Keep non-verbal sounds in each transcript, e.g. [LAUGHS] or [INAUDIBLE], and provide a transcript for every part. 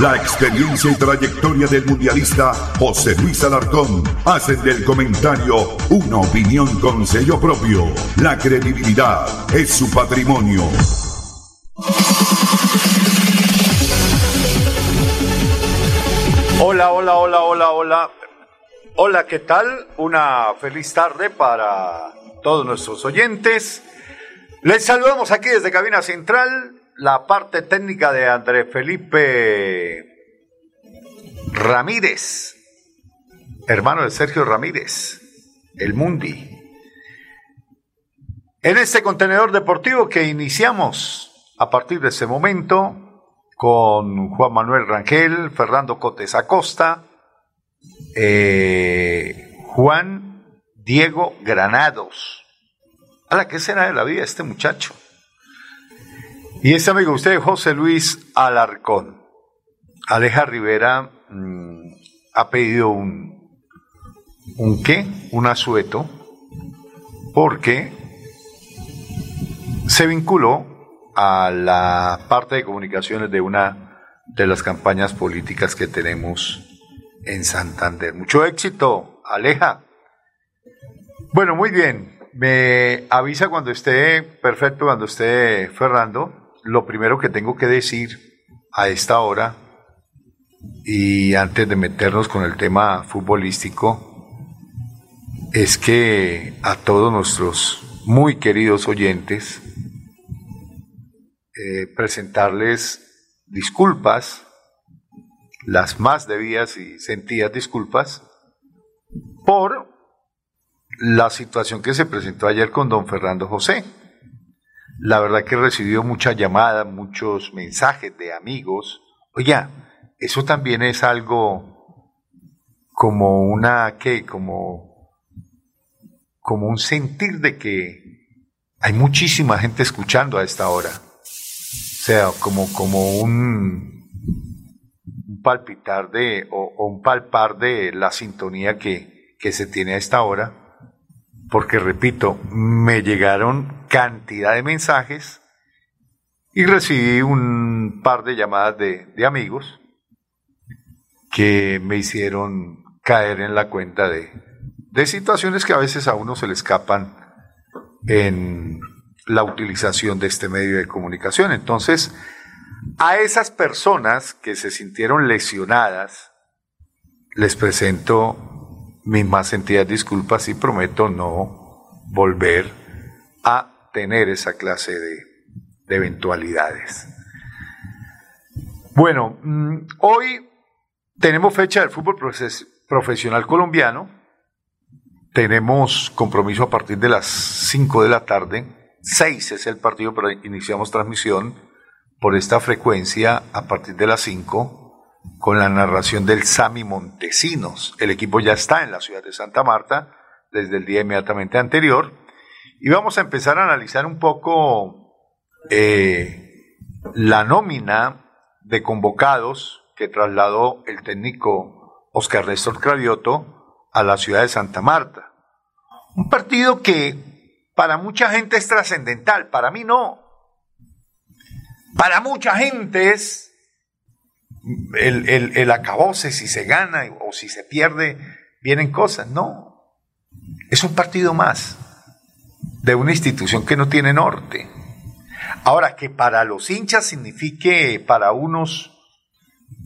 La experiencia y trayectoria del mundialista José Luis Alarcón hacen del comentario una opinión con sello propio. La credibilidad es su patrimonio. Hola, hola, hola, hola, hola. Hola, ¿qué tal? Una feliz tarde para todos nuestros oyentes. Les saludamos aquí desde Cabina Central la parte técnica de André Felipe Ramírez, hermano de Sergio Ramírez, el Mundi. En este contenedor deportivo que iniciamos a partir de ese momento con Juan Manuel Rangel, Fernando Cotes Acosta, eh, Juan Diego Granados. ¿A la que será de la vida este muchacho? Y este amigo usted, José Luis Alarcón. Aleja Rivera mm, ha pedido un, un qué, un asueto, porque se vinculó a la parte de comunicaciones de una de las campañas políticas que tenemos en Santander. Mucho éxito, Aleja. Bueno, muy bien. Me avisa cuando esté perfecto, cuando esté Fernando lo primero que tengo que decir a esta hora y antes de meternos con el tema futbolístico es que a todos nuestros muy queridos oyentes eh, presentarles disculpas, las más debidas y sentidas disculpas, por la situación que se presentó ayer con don Fernando José. La verdad que he recibido muchas llamadas, muchos mensajes de amigos. Oye, eso también es algo como una, ¿qué? Como, como un sentir de que hay muchísima gente escuchando a esta hora. O sea, como, como un, palpitar de, o, o, un palpar de la sintonía que, que se tiene a esta hora porque repito, me llegaron cantidad de mensajes y recibí un par de llamadas de, amigos que me hicieron caer en la cuenta de, de situaciones que a veces a uno se le escapan en la utilización de este medio de comunicación. Entonces, a esas personas que se sintieron lesionadas, les presento mis más sentidas disculpas y prometo no volver a tener esa clase de, eventualidades. Bueno, mm, hoy tenemos fecha del fútbol profesional colombiano. Tenemos compromiso a partir de las 5 de la tarde. 6 es el partido, pero iniciamos transmisión por esta frecuencia a partir de las 5 con la narración del Sami Montesinos. El equipo ya está en la ciudad de Santa Marta desde el día inmediatamente anterior y vamos a empezar a analizar un poco eh, la nómina de convocados que trasladó el técnico Oscar Néstor Cravioto a la ciudad de Santa Marta. Un partido que para mucha gente es trascendental, para mí no. Para mucha gente es el, el, el acabose, si se gana o si se pierde, vienen cosas. No, es un partido más de una institución que no tiene norte. Ahora, que para los hinchas signifique para unos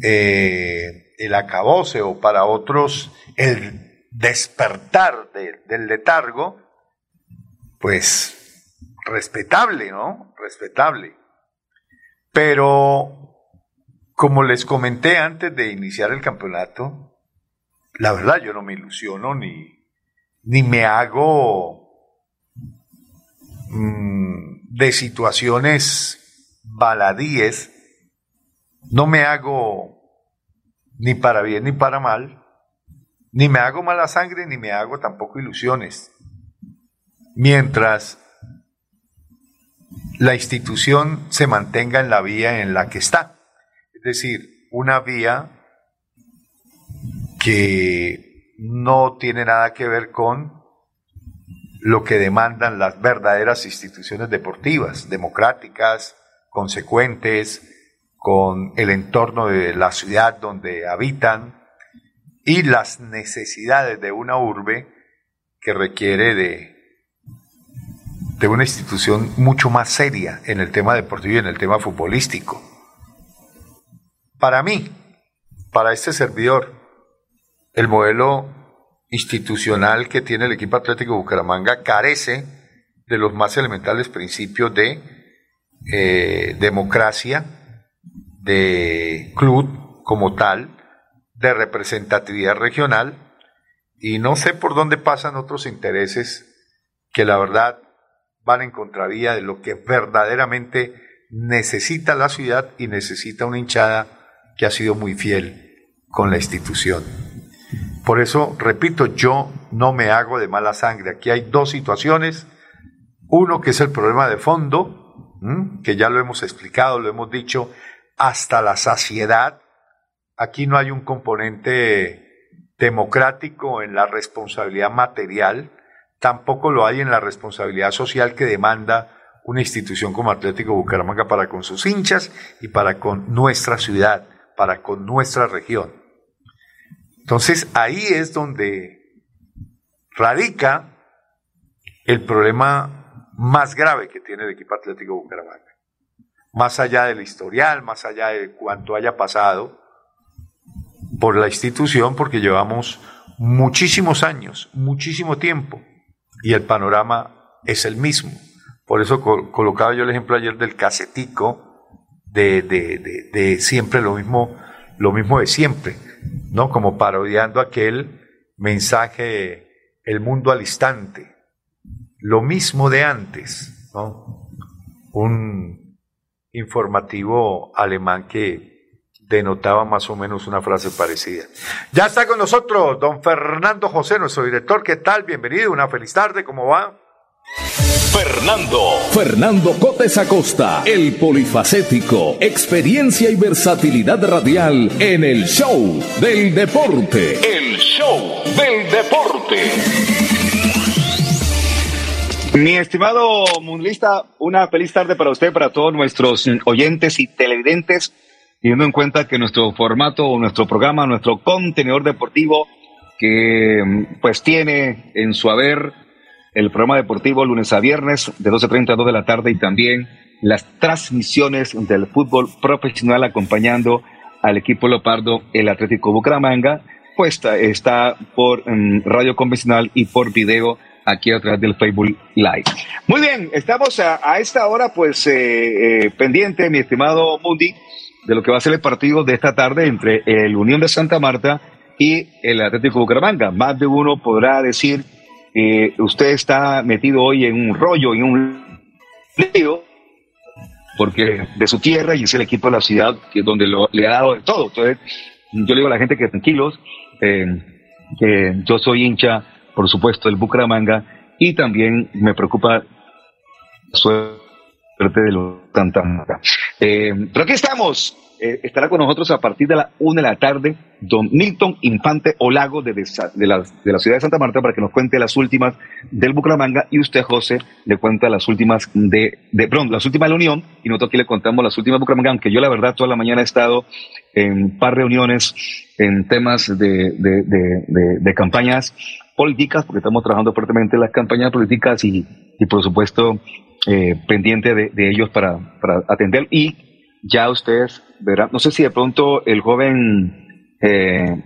eh, el acabose o para otros el despertar del letargo, pues respetable, ¿no? Respetable. Pero, como les comenté antes de iniciar el campeonato, la verdad yo no me ilusiono ni, ni me hago de situaciones baladíes, no me hago ni para bien ni para mal, ni me hago mala sangre ni me hago tampoco ilusiones. Mientras la institución se mantenga en la vía en la que está. Es decir, una vía que no tiene nada que ver con lo que demandan las verdaderas instituciones deportivas, democráticas, consecuentes, con el entorno de la ciudad donde habitan y las necesidades de una urbe que requiere de, de una institución mucho más seria en el tema deportivo y en el tema futbolístico. Para mí, para este servidor, el modelo institucional que tiene el equipo Atlético Bucaramanga carece de los más elementales principios de eh, democracia, de club como tal, de representatividad regional, y no sé por dónde pasan otros intereses que la verdad van en contravía de lo que verdaderamente necesita la ciudad y necesita una hinchada que ha sido muy fiel con la institución. Por eso, repito, yo no me hago de mala sangre. Aquí hay dos situaciones. Uno que es el problema de fondo, que ya lo hemos explicado, lo hemos dicho hasta la saciedad. Aquí no hay un componente democrático en la responsabilidad material, tampoco lo hay en la responsabilidad social que demanda una institución como Atlético Bucaramanga para con sus hinchas y para con nuestra ciudad, para con nuestra región. Entonces ahí es donde radica el problema más grave que tiene el equipo Atlético Bucaramanga. Más allá del historial, más allá de cuánto haya pasado por la institución, porque llevamos muchísimos años, muchísimo tiempo, y el panorama es el mismo. Por eso colocaba yo el ejemplo ayer del casetico, de, de, de siempre lo mismo, lo mismo de siempre ¿no? Como parodiando aquel mensaje, el mundo al instante, lo mismo de antes. Un informativo alemán que denotaba más o menos una frase parecida. Ya está con nosotros don Fernando José, nuestro director. ¿Qué tal? Bienvenido, una feliz tarde, ¿cómo va? Fernando. Fernando Cotes Acosta, el polifacético, experiencia y versatilidad radial en el show del deporte. El show del deporte. Mi estimado mundista, una feliz tarde para usted, para todos nuestros oyentes y televidentes, teniendo en cuenta que nuestro formato, nuestro programa, nuestro contenedor deportivo, que pues tiene en su haber el programa deportivo lunes a viernes de 12.30 a 2 de la tarde y también las transmisiones del fútbol profesional acompañando al equipo Leopardo, el Atlético Bucaramanga, pues está por mm, radio convencional y por video aquí a través del Facebook Live. Muy bien, estamos a, esta hora pues eh, eh, pendiente, mi estimado Mundi, de lo que va a ser el partido de esta tarde entre el Unión de Santa Marta y el Atlético Bucaramanga. Más de uno podrá decir eh, usted está metido hoy en un rollo, en un lío, porque de su tierra y es el equipo de la ciudad que donde le ha dado de todo. Entonces, yo le digo a la gente que tranquilos, eh, que yo soy hincha, por supuesto, del Bucaramanga y también me preocupa la suerte de los Santa eh, pero aquí estamos, eh, estará con nosotros a partir de la una de la tarde don Milton Infante Olago de, de, la, de, la, ciudad de Santa Marta para que nos cuente las últimas del Bucaramanga y usted, José, le cuenta las últimas de, de perdón, las últimas de la Unión y nosotros aquí le contamos las últimas de Bucaramanga, aunque yo la verdad toda la mañana he estado en par de reuniones en temas de, de campañas políticas, porque estamos trabajando fuertemente en las campañas políticas y, y por supuesto eh, pendiente de, de ellos para, para atender y ya ustedes verán, no sé si de pronto el joven eh,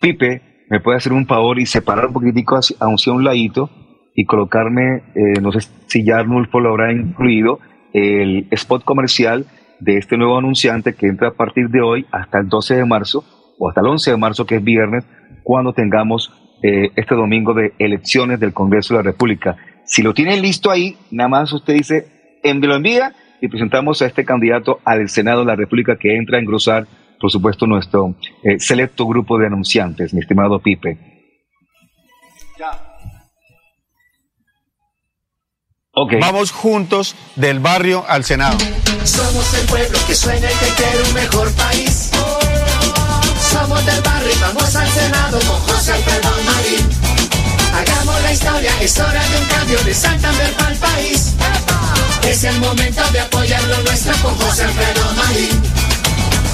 Pipe me puede hacer un favor y separar un poquitico hacia, hacia un ladito y colocarme, eh, no sé si ya Arnulfo lo habrá incluido, el spot comercial de este nuevo anunciante que entra a partir de hoy hasta el 12 de marzo o hasta el 11 de marzo, que es viernes, cuando tengamos eh, este domingo de elecciones del Congreso de la República. Si lo tienen listo ahí, nada más usted dice, lo envía y presentamos a este candidato al Senado de la República que entra a engrosar, por supuesto, nuestro eh, selecto grupo de anunciantes, mi estimado Pipe. Okay. Vamos juntos del barrio al Senado. Somos el pueblo que sueña y que quiere un mejor país. Somos del barrio y vamos al Senado con José Alfredo Marín. Hagamos la historia, es hora de un cambio de Santander para el país. Es el momento de apoyar lo nuestro con José Alfredo Marín.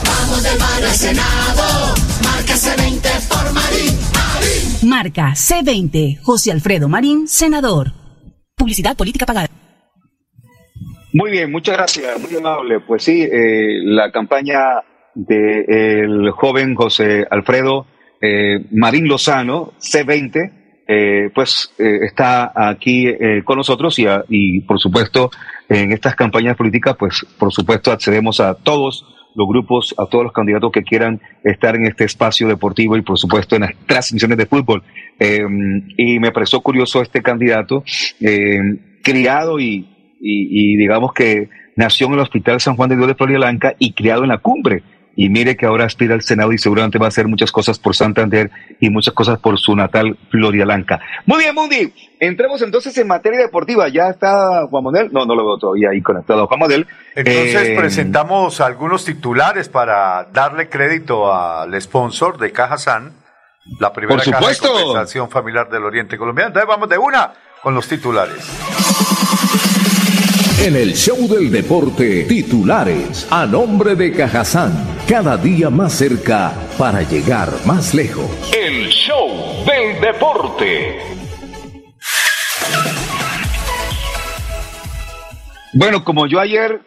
Vamos del barrio al Senado, marca C20 por Marín. Marín. Marca C20, José Alfredo Marín, senador. Publicidad política pagada. Muy bien, muchas gracias, muy amable. Pues sí, eh, la campaña del joven José Alfredo eh, Marín Lozano, C20, eh, pues eh, está aquí eh, con nosotros y, y, por supuesto en estas campañas políticas, pues por supuesto accedemos a todos los grupos, a todos los candidatos que quieran estar en este espacio deportivo y por supuesto en las transmisiones de fútbol. y me pareció curioso este candidato, criado y, y, y, digamos que nació en el Hospital San Juan de Dios de Florida Blanca y criado en la cumbre y mire que ahora aspira al Senado y seguramente va a hacer muchas cosas por Santander y muchas cosas por su natal Blanca. Muy bien, Mundi. Entremos entonces en materia deportiva. Ya está Juan Manuel. No, no lo veo todavía ahí conectado. Juan Manuel. Entonces eh, presentamos algunos titulares para darle crédito al sponsor de Caja San, la primera por caja de compensación familiar del Oriente Colombiano. Entonces vamos de una con los titulares. En el show del deporte, titulares a nombre de Cajazán, cada día más cerca para llegar más lejos. El show del deporte. Bueno, como yo ayer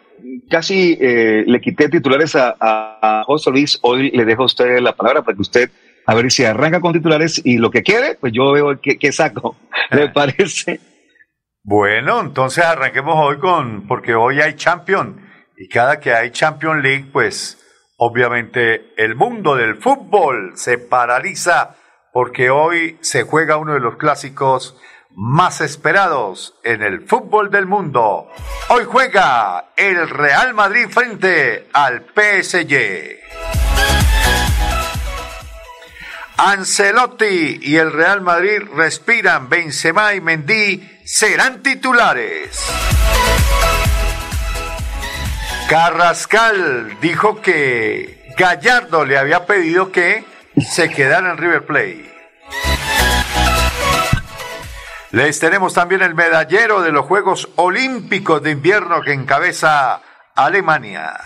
casi eh, le quité titulares a, José Luis, hoy le dejo a usted la palabra para que usted a ver si arranca con titulares y lo que quiere, pues yo veo qué saco. [LAUGHS] ¿Le parece? Bueno, entonces arranquemos hoy con, porque hoy hay Champion y cada que hay Champion League, pues obviamente el mundo del fútbol se paraliza porque hoy se juega uno de los clásicos más esperados en el fútbol del mundo. Hoy juega el Real Madrid frente al PSG. Ancelotti y el Real Madrid respiran. Benzema y Mendy serán titulares. Carrascal dijo que Gallardo le había pedido que se quedara en River Plate. Les tenemos también el medallero de los Juegos Olímpicos de Invierno que encabeza Alemania.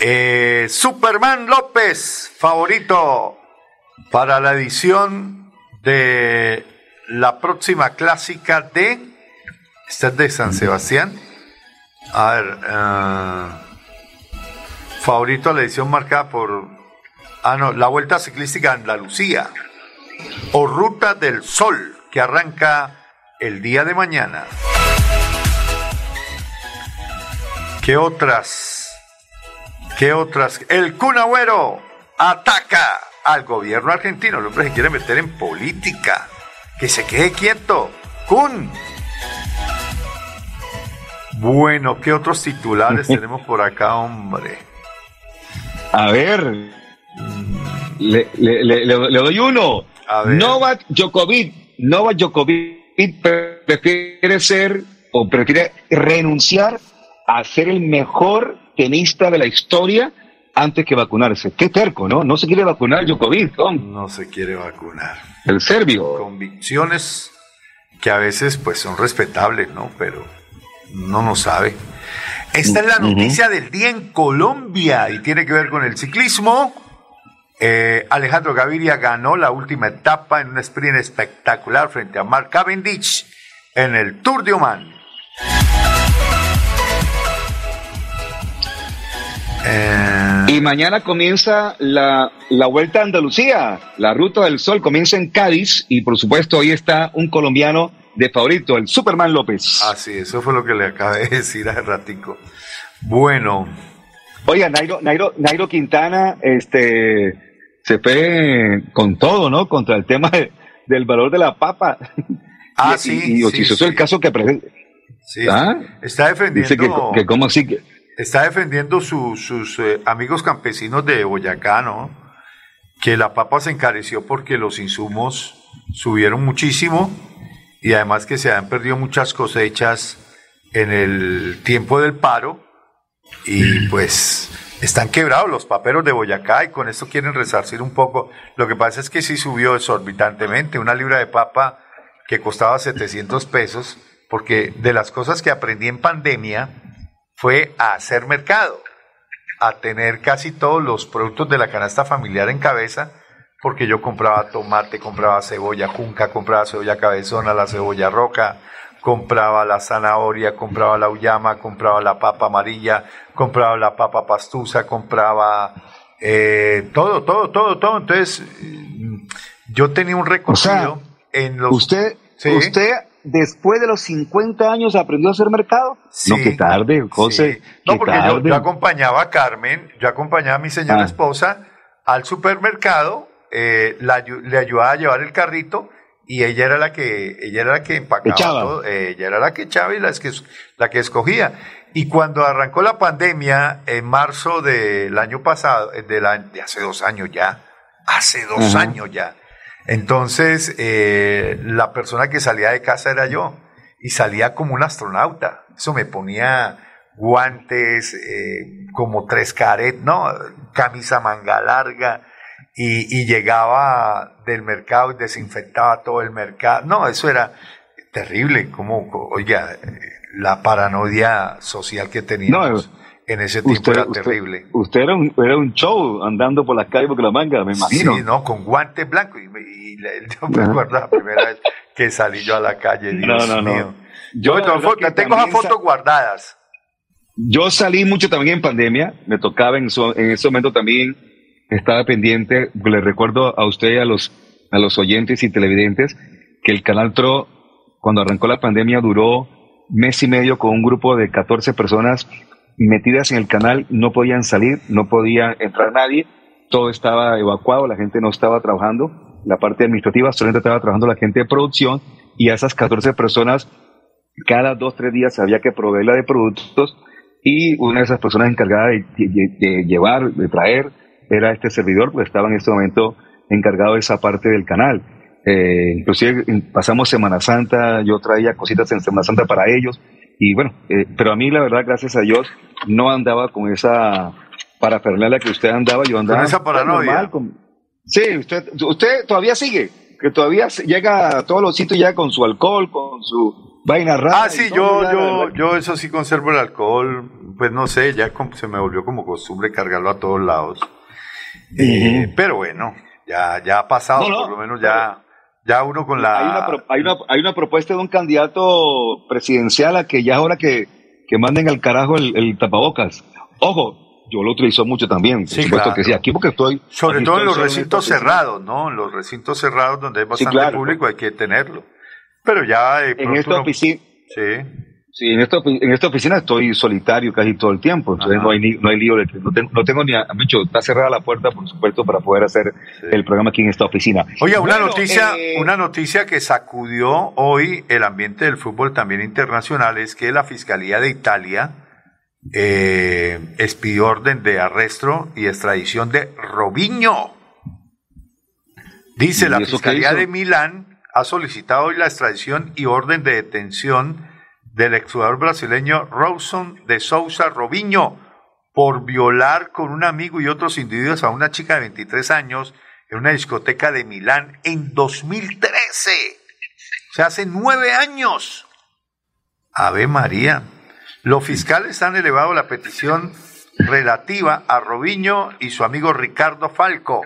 Eh, Superman López, favorito para la edición de la próxima clásica de. Esta es de San Sebastián. A ver. Uh, favorito a la edición marcada por. Ah, no, la Vuelta Ciclística Andalucía. O Ruta del Sol, que arranca el día de mañana. ¿Qué otras? ¿Qué otras? El Cunagüero ataca al gobierno argentino. El hombre se quiere meter en política. Que se quede quieto. ¡Kun! Bueno, ¿qué otros titulares [LAUGHS] tenemos por acá, hombre? A ver. Le, doy uno. Novak Djokovic. Novak Djokovic prefiere ser o prefiere renunciar a ser el mejor tenista de la historia antes que vacunarse. Qué terco, ¿no? No se quiere vacunar Djokovic, No se quiere vacunar. El serbio. Convicciones que a veces pues son respetables, ¿no? Pero no nos sabe. Esta es la noticia del día en Colombia y tiene que ver con el ciclismo. Eh, Alejandro Gaviria ganó la última etapa en un sprint espectacular frente a Mark Cavendish en el Tour de Oman. Eh, Y mañana comienza la, la Vuelta a Andalucía, la Ruta del Sol comienza en Cádiz y por supuesto ahí está un colombiano de favorito, el Superman López. Ah, sí, eso fue lo que le acabé de [LAUGHS] decir hace ratico. Bueno. Oiga, Nairo, Nairo, Nairo Quintana, este, se fue con todo, ¿no? Contra el tema del valor de la papa. Ah, [LAUGHS] sí. Y, sí, el caso que presenta. Sí, ¿Ah? está defendiendo. Dice que, cómo así que. Está defendiendo sus eh, amigos campesinos de Boyacá, ¿no? Que la papa se encareció porque los insumos subieron muchísimo y además que se han perdido muchas cosechas en el tiempo del paro y pues están quebrados los paperos de Boyacá y con esto quieren resarcir un poco. Lo que pasa es que sí subió exorbitantemente. Una libra de papa que costaba 700 pesos, porque de las cosas que aprendí en pandemia fue a hacer mercado, a tener casi todos los productos de la canasta familiar en cabeza porque yo compraba tomate, compraba cebolla junca, compraba cebolla cabezona, la cebolla roca, compraba la zanahoria, compraba la uyama, compraba la papa amarilla, compraba la papa pastusa, compraba eh, todo, todo, todo, todo. Entonces, yo tenía un recorrido en los... Usted, usted después de los 50 años aprendió a hacer mercado. Sí, no, qué tarde, José. No, porque yo, acompañaba a Carmen, yo acompañaba a mi señora ah. esposa al supermercado eh, le ayudaba a llevar el carrito y ella era la que ella era la que empacaba todo, eh, ella era la que echaba y la que, la que escogía. Y cuando arrancó la pandemia en marzo del año pasado, eh, de, de hace dos años ya, hace dos años ya, entonces la persona que salía de casa era yo y salía como un astronauta. Eso me ponía guantes, como tres caret, ¿no? Camisa manga larga, y, llegaba del mercado y desinfectaba todo el mercado. No, eso era terrible, como, oiga, la paranoia social que teníamos. En ese tiempo era terrible. Usted era un, era un show andando por las calles porque la manga, me imagino. Sí, no, con guantes blancos. Y, y, [LAUGHS] yo me acuerdo la primera vez que salí yo a la calle, Dios no, no, mío. No. Yo, tengo las fotos guardadas. Yo salí mucho también en pandemia, me tocaba en, en ese momento también estaba pendiente, le recuerdo a usted y a los, a los oyentes y televidentes que el Canal TRO, cuando arrancó la pandemia, duró mes y medio con un grupo de 14 personas metidas en el canal, no podían salir, no podía entrar nadie, todo estaba evacuado, la gente no estaba trabajando, la parte administrativa solamente estaba trabajando la gente de producción y a esas 14 personas cada dos, tres días había que proveerla de productos y una de esas personas encargada de llevar, de traer, era este servidor, pues estaba en este momento encargado de esa parte del canal. Eh, inclusive pasamos Semana Santa, yo traía cositas en Semana Santa para ellos, y bueno, eh, pero a mí la verdad, gracias a Dios, no andaba con esa parafernalia que usted andaba, yo andaba... Con esa paranoia. Sí, usted, usted todavía sigue, que todavía llega a todos los sitios ya con su alcohol, con su vaina rara. Ah, sí, yo, yo, yo eso sí conservo el alcohol, pues no sé, ya se me volvió como costumbre cargarlo a todos lados. Eh, pero bueno, ya, ya ha pasado, por lo menos ya, ya uno con la... Hay una, hay, una, hay una propuesta de un candidato presidencial a que ya es hora que, que manden al carajo el, tapabocas. Ojo, yo lo utilizo mucho también. Sí, claro. que sí, aquí porque estoy. Sobre todo en los recintos cerrados, ¿no? En los recintos cerrados donde hay bastante público hay que tenerlo. Pero ya. en esta oficina. Sí. Sí, en esta, en esta oficina estoy solitario casi todo el tiempo, entonces no hay, no hay lío, no, tengo, no tengo ni, hecho, está cerrada la puerta, por supuesto, para poder hacer el programa aquí en esta oficina. Oye, una noticia, eh, una noticia que sacudió hoy el ambiente del fútbol también internacional es que la Fiscalía de Italia eh, expidió orden de arresto y extradición de Robinho. Dice la Fiscalía de Milán ha solicitado hoy la extradición y orden de detención del exjugador brasileño Rawson de Sousa Robinho por violar con un amigo y otros individuos a una chica de 23 años en una discoteca de Milán en 2013. O sea, hace nueve años. Ave María. Los fiscales han elevado la petición relativa a Robinho y su amigo Ricardo Falco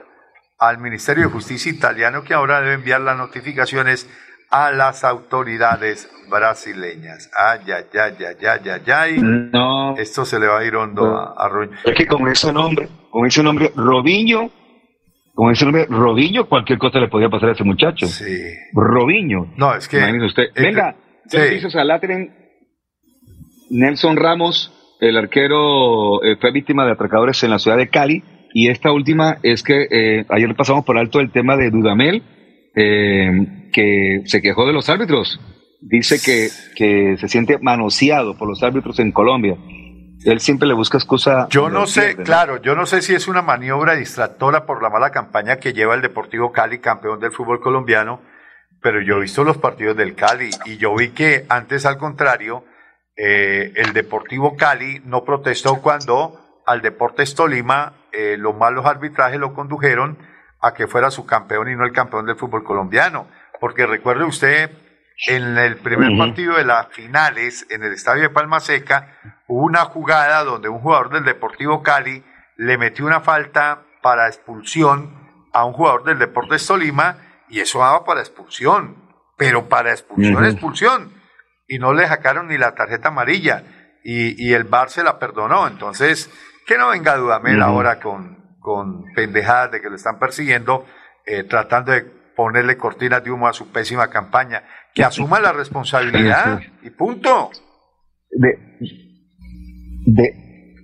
al Ministerio de Justicia italiano que ahora debe enviar las notificaciones a las autoridades brasileñas. Ay, ay, ay, ay, ay, ay, ay. No. Esto se le va a ir hondo a, a Ruiz. Es que con ese nombre, con ese nombre, Robinho, con ese nombre, Robinho, cualquier cosa le podía pasar a ese muchacho. Sí. Robinho. No, es que. Usted. es que- Venga, sí. servicios a Latren. Nelson Ramos, el arquero, eh, fue víctima de atracadores en la ciudad de Cali. Y esta última es que eh, ayer pasamos por alto el tema de Dudamel, eh, que se quejó de los árbitros. Dice que, que se siente manoseado por los árbitros en Colombia. Él siempre le busca excusa. Yo no sé, pierde, ¿no? claro, yo no sé si es una maniobra distractora por la mala campaña que lleva el Deportivo Cali, campeón del fútbol colombiano, pero yo he visto los partidos del Cali y yo vi que antes, al contrario, eh, el Deportivo Cali no protestó cuando al Deportes Tolima eh, los malos arbitrajes lo condujeron a que fuera su campeón y no el campeón del fútbol colombiano. Porque recuerde usted, en el primer partido de las finales, en el estadio de Palma Seca, hubo una jugada donde un jugador del Deportivo Cali le metió una falta para expulsión a un jugador del Deportes Tolima y eso daba para expulsión, pero para expulsión, expulsión. Y no le sacaron ni la tarjeta amarilla y, y el VAR se la perdonó. Entonces, que no venga Dudamel Ujú. ahora con, con pendejadas de que lo están persiguiendo, eh, tratando de ponerle cortinas de humo a su pésima campaña. Que asuma la responsabilidad y punto. De, de,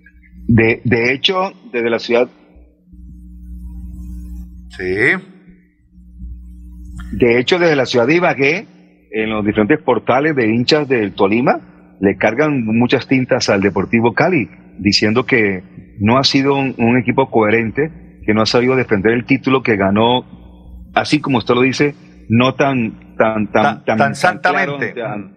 de, de hecho, desde la ciudad, Sí. de hecho, desde la ciudad de Ibagué, en los diferentes portales de hinchas del Tolima, le cargan muchas tintas al Deportivo Cali, diciendo que no ha sido un, un equipo coherente, que no ha sabido defender el título que ganó, así como usted lo dice, no tan tan tan Tan- tan claro santamente. ante,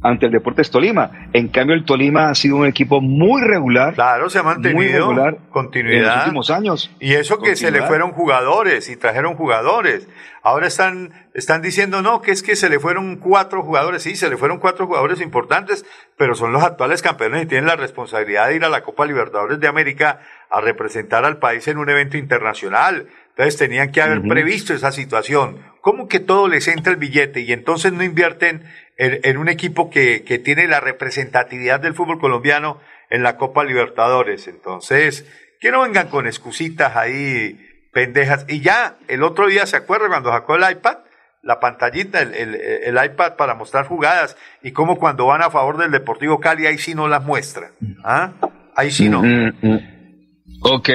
ante el Deportes Tolima. En cambio, el Tolima ha sido un equipo muy regular, Claro, se ha muy mantenido regular en los continuidad. últimos años. Y eso que se le Continuidad. fueron jugadores y trajeron jugadores. Ahora están, están diciendo, no, que es que se le fueron cuatro jugadores. Sí, se le fueron cuatro jugadores importantes, pero son los actuales campeones y tienen la responsabilidad de ir a la Copa Libertadores de América a representar al país en un evento internacional. Entonces tenían que haber Ujú. previsto esa situación. ¿Cómo que todo les entra el billete y entonces no invierten en, en un equipo que, que tiene la representatividad del fútbol colombiano en la Copa Libertadores? Entonces, que no vengan con excusitas ahí pendejas. Y ya el otro día, ¿se acuerda cuando sacó el iPad? La pantallita, el, el- el iPad para mostrar jugadas y cómo cuando van a favor del Deportivo Cali, ahí sí no las muestran. ¿Ah? Ahí sí no. Mm, mm. Ok.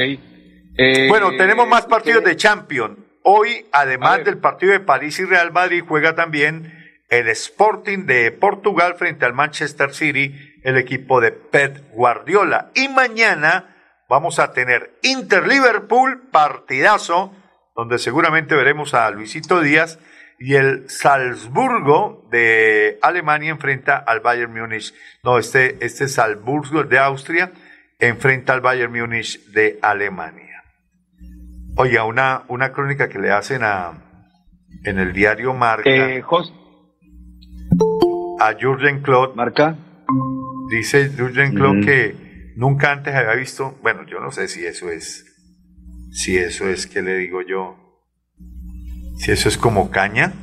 Eh, Bueno, tenemos más partidos ¿qué? de Champions. Hoy, además del partido de París y Real Madrid, juega también el Sporting de Portugal frente al Manchester City, el equipo de Pep Guardiola. Y mañana vamos a tener Inter-Liverpool, partidazo, donde seguramente veremos a Luisito Díaz y el Salzburgo de Alemania enfrenta al Bayern Múnich. No, este, este Salzburgo de Austria enfrenta al Bayern Múnich de Alemania. Oiga, una, una crónica que le hacen a en el diario Marca Eh, a Jürgen Klopp. Marca. Dice Jürgen Klopp que nunca antes había visto, bueno, yo no sé si eso es, si eso es, ¿qué le digo yo? Si eso es como caña,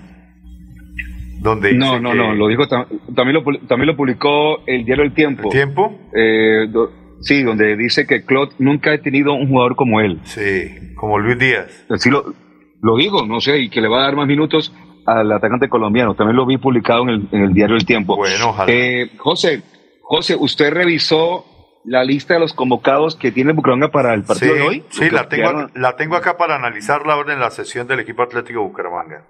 donde No, dice no, que no, lo dijo, tam- también lo, también lo publicó el diario El Tiempo. el tiempo, Eh, do- sí, donde dice que Claude nunca ha tenido un jugador como él. sí, como Luis Díaz. Así lo, lo digo, no sé, y que le va a dar más minutos al atacante colombiano. También lo vi publicado en el, en el diario El Tiempo. Bueno, ojalá. Eh, José, José, ¿usted revisó la lista de los convocados que tiene Bucaramanga para el partido sí, de hoy? sí, la tengo, quedaron- la tengo acá para analizarla ahora en la sesión del equipo Atlético Bucaramanga.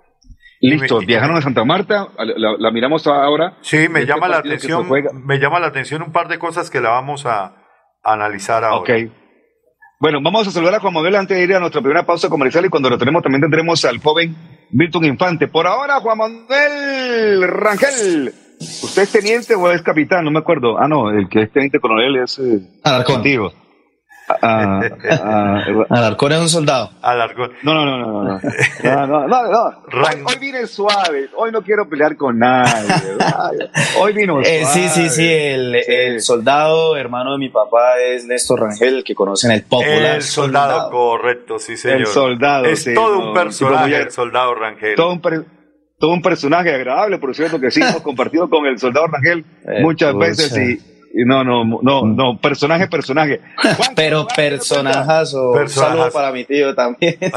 Listo, viajaron a Santa Marta, la, la miramos ahora. Sí, me Este llama la atención, me llama la atención un par de cosas que la vamos a analizar ahora. Ok. Bueno, vamos a saludar a Juan Manuel antes de ir a nuestra primera pausa comercial y cuando lo tenemos también tendremos al joven Milton Infante. Por ahora, Juan Manuel Rangel. ¿Usted es teniente o es capitán? No me acuerdo. Ah, no, el que es teniente coronel es eh, Alarcón. contigo. Ah, ah, ah, Alarcón es un soldado. Alarcón. no, no, no, no, no. No, no, no. Hoy, hoy vine suave. Hoy no quiero pelear con nadie. Hoy vino suave. Eh, sí, sí, sí, el, Sí. el soldado, hermano de mi papá, es Néstor Rangel, el que conocen el popular El soldado, correcto, sí, señor. El soldado, Es sí, todo un personaje, el soldado Rangel. Todo un, todo un personaje agradable, por cierto, que sí hemos [LAUGHS] compartido con el soldado Rangel Eh, muchas pucha. veces y no, no, no, no, personaje, personaje. [LAUGHS] Pero personajazo. Un saludo para mi tío también. [LAUGHS]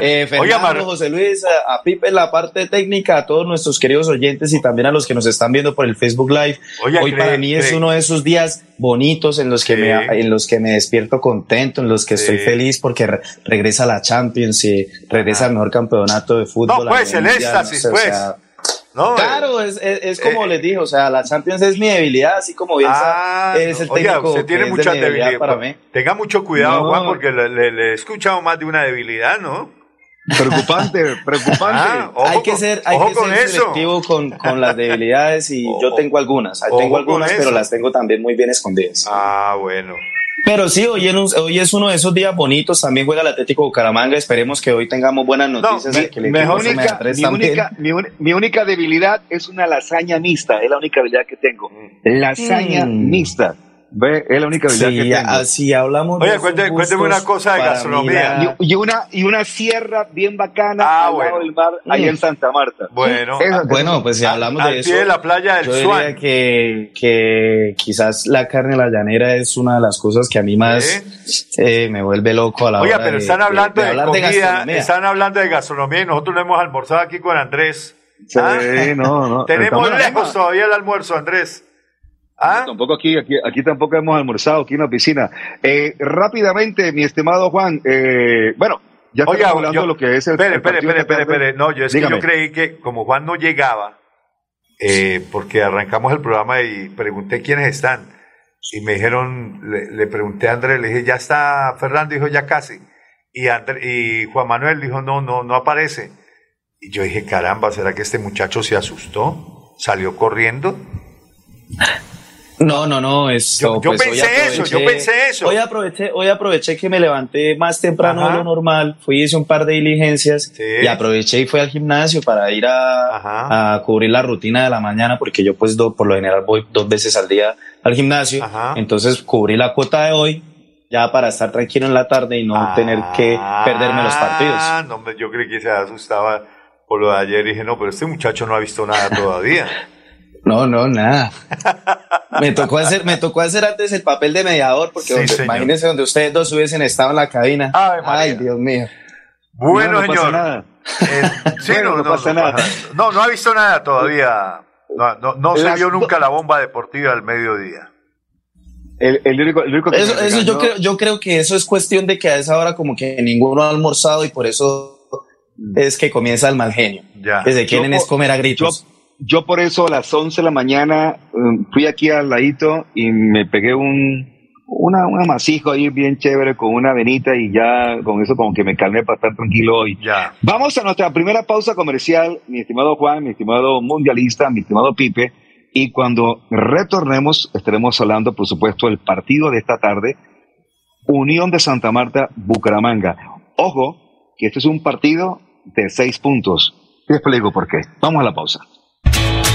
Eh, Fernando, Oiga, José Luis, a, a Pipe en la parte técnica, a todos nuestros queridos oyentes y también a los que nos están viendo por el Facebook Live. Oiga, Hoy cree- para mí es uno de esos días bonitos en los que Sí. me en los que me despierto contento, en los que estoy feliz porque re- regresa la Champions y regresa el mejor campeonato de fútbol. No, pues, el éxtasis, sé, o pues. sea, No, Claro, es, es, es como eh, les dije, o sea, la Champions es mi debilidad, así como Bielsa Ah, es el. Oiga, técnico usted tiene es de mucha mi debilidad debilidad. para mí. Tenga mucho cuidado, No. Juan, porque le, le- le he escuchado más de una debilidad, ¿no? Preocupante, [LAUGHS] preocupante. Ah, ojo hay que ser, hay ojo que con ser eso. selectivo con, con las debilidades y Ojo. yo [LAUGHS] tengo algunas, tengo algunas, pero las tengo también muy bien escondidas. Ah, bueno. Pero sí, hoy, en un- hoy es uno de esos días bonitos, también juega el Atlético Bucaramanga, esperemos que hoy tengamos buenas No, noticias. mi- que única, mi, única, mi, única debilidad es una lasaña mixta, es la única habilidad que tengo. Lasaña Mm. mixta. Ve, es la única habilidad Sí, que tengo. así hablamos Oye, de cuénteme- cuénteme una cosa de gastronomía. Y, y una, y una sierra bien bacana Ah, al bueno. lado del mar, ahí Mm. en Santa Marta. Bueno, Esa- Bueno, pues si hablamos al de eso, de la playa del yo diría que, que quizás la carne de la llanera es una de las cosas que a mí más eh, me vuelve loco a la Oiga, hora pero de- están de- hablando de, hablar comida, gastronomía. están hablando de gastronomía y nosotros lo hemos almorzado aquí con Andrés. Sí, Ah, no, no. Tenemos lejos todavía el almuerzo, Andrés. ¿Ah? Tampoco aquí, aquí, aquí tampoco hemos almorzado aquí en la piscina. Eh, rápidamente, mi estimado Juan, eh, bueno, ya estamos Oiga, hablando yo- de lo que es el. Espere, espere, espere, espere. No, yo es que yo creí que como Juan no llegaba, eh, porque arrancamos el programa y pregunté quiénes están. Y me dijeron, le, le pregunté a Andrés, le dije, ya está Fernando, dijo, ya casi. Y, André- y Juan Manuel dijo, no, no, no aparece. Y yo dije, caramba, ¿será que este muchacho se asustó? ¿Salió corriendo? No, no, no, esto, Yo- yo pues, pensé eso, yo pensé eso. Hoy aproveché, hoy aproveché que me levanté más temprano Ajá. de lo normal, fui hice un par de diligencias Sí. y aproveché y fui al gimnasio para ir a, cubrir la rutina de la mañana porque yo pues do- por lo general voy dos veces al día al gimnasio, Ajá. entonces cubrí la cuota de hoy ya para estar tranquilo en la tarde y no tener que perderme los partidos. Ah, no, yo creí que se asustaba por lo de ayer y dije, no, pero este muchacho no ha visto nada todavía. [LAUGHS] No, no, nada. me tocó hacer, me tocó hacer antes el papel de mediador, porque Sí, donde- señor. imagínense donde ustedes dos hubiesen estado en la cabina. María. Ay, Dios mío. Bueno, No, no pasa señor. nada. Eh, sí, Bueno, no, no no, pasa no nada. pasa- no, no ha visto nada todavía. No, no, no se vio nunca la bomba deportiva al mediodía. El, el único, el único que Eso, eso yo creo, yo creo que eso es cuestión de que a esa hora como que ninguno ha almorzado y por eso es que comienza el mal genio. Ya. Que se quieren Yo es comer a gritos. yo por eso a las 11 de la mañana um, fui aquí al ladito y me pegué un, una, un amasijo ahí bien chévere con una venita y ya con eso como que me calmé para estar tranquilo hoy. Ya. Vamos a nuestra primera pausa comercial, mi estimado Juan, mi estimado mundialista, mi estimado Pipe, y cuando retornemos estaremos hablando, por supuesto, del partido de esta tarde, Unión de Santa Marta, Bucaramanga. Ojo, que este es un partido de seis puntos. Te explico por qué. Vamos a la pausa.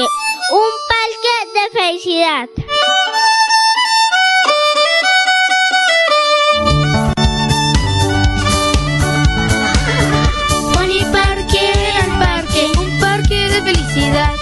un parque de felicidad. Pony Parque, el parque, un parque de felicidad.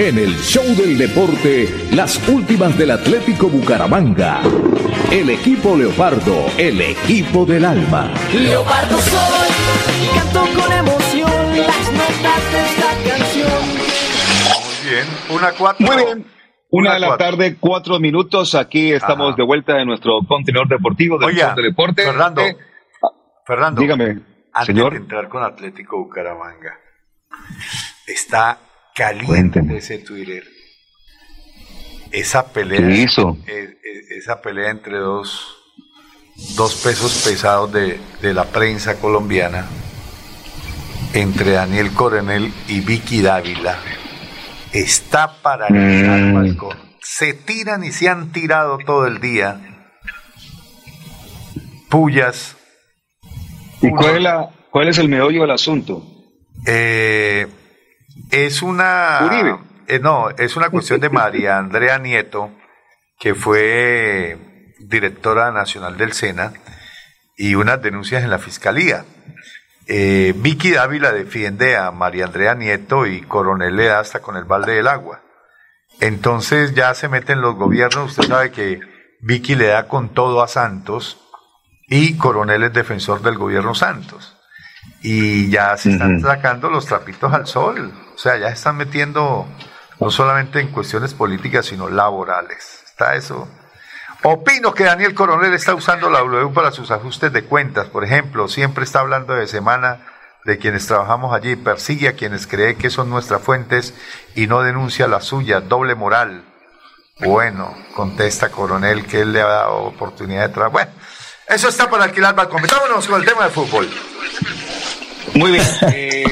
En el show del deporte, las últimas del Atlético Bucaramanga. El equipo Leopardo, el equipo del alma. Leopardo soy y canto con emoción las notas de esta canción. Muy bien, una cuatro. Muy bien. Una de la tarde, cuatro minutos. Aquí estamos de vuelta en nuestro contenedor deportivo del Oiga, Show de Deporte. Fernando, Eh, Fernando, dígame, antes señor. de entrar con Atlético Bucaramanga, está caliente ese Twitter. Esa pelea, ¿Qué hizo? eh, eh, esa pelea entre dos, dos pesos pesados de, de la prensa colombiana, entre Daniel Coronel y Vicky Dávila, está para Mm. balcón. Se tiran y se han tirado todo el día. Pullas, ¿Y cuál es, la, cuál es el meollo del asunto? Eh, es una. Uribe. eh, no, es una cuestión de [LAUGHS] María Andrea Nieto, que fue directora nacional del SENA, y unas denuncias en la fiscalía. Eh, Vicky Dávila defiende a María Andrea Nieto y Coronel le da hasta con el balde del agua. Entonces ya se meten los gobiernos. Usted sabe que Vicky le da con todo a Santos y Coronel es defensor del gobierno Santos y ya se están sacando los trapitos al sol. O sea, ya se están metiendo no solamente en cuestiones políticas, sino laborales. Está eso. Opino que Daniel Coronel está usando la W para sus ajustes de cuentas. Por ejemplo, siempre está hablando de semana de quienes trabajamos allí, persigue a quienes cree que son nuestras fuentes y no denuncia la suya, doble moral. Bueno, contesta Coronel que él le ha dado oportunidad de trabajo. Bueno, eso está para alquilar balcón. Metámonos con el tema de fútbol. Muy bien. eh,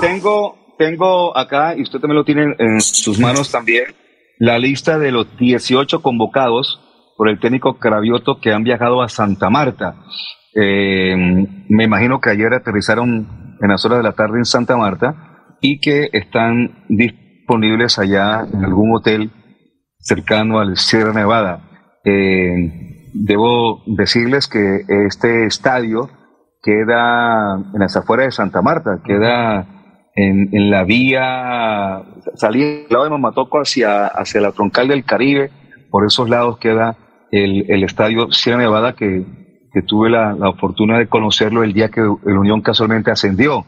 tengo, tengo acá, y usted también lo tiene en sus manos también, la lista de los 18 convocados por el técnico Cravioto que han viajado a Santa Marta. Eh, me imagino que ayer aterrizaron en las horas de la tarde en Santa Marta y que están disponibles allá en algún hotel cercano al Sierra Nevada. Eh, debo decirles que este estadio queda en las afueras de Santa Marta, queda en, en la vía, salí del lado de Mamatoco hacia, hacia la troncal del Caribe, por esos lados queda el, el estadio Sierra Nevada que, que tuve la, la fortuna de conocerlo el día que el Unión casualmente ascendió.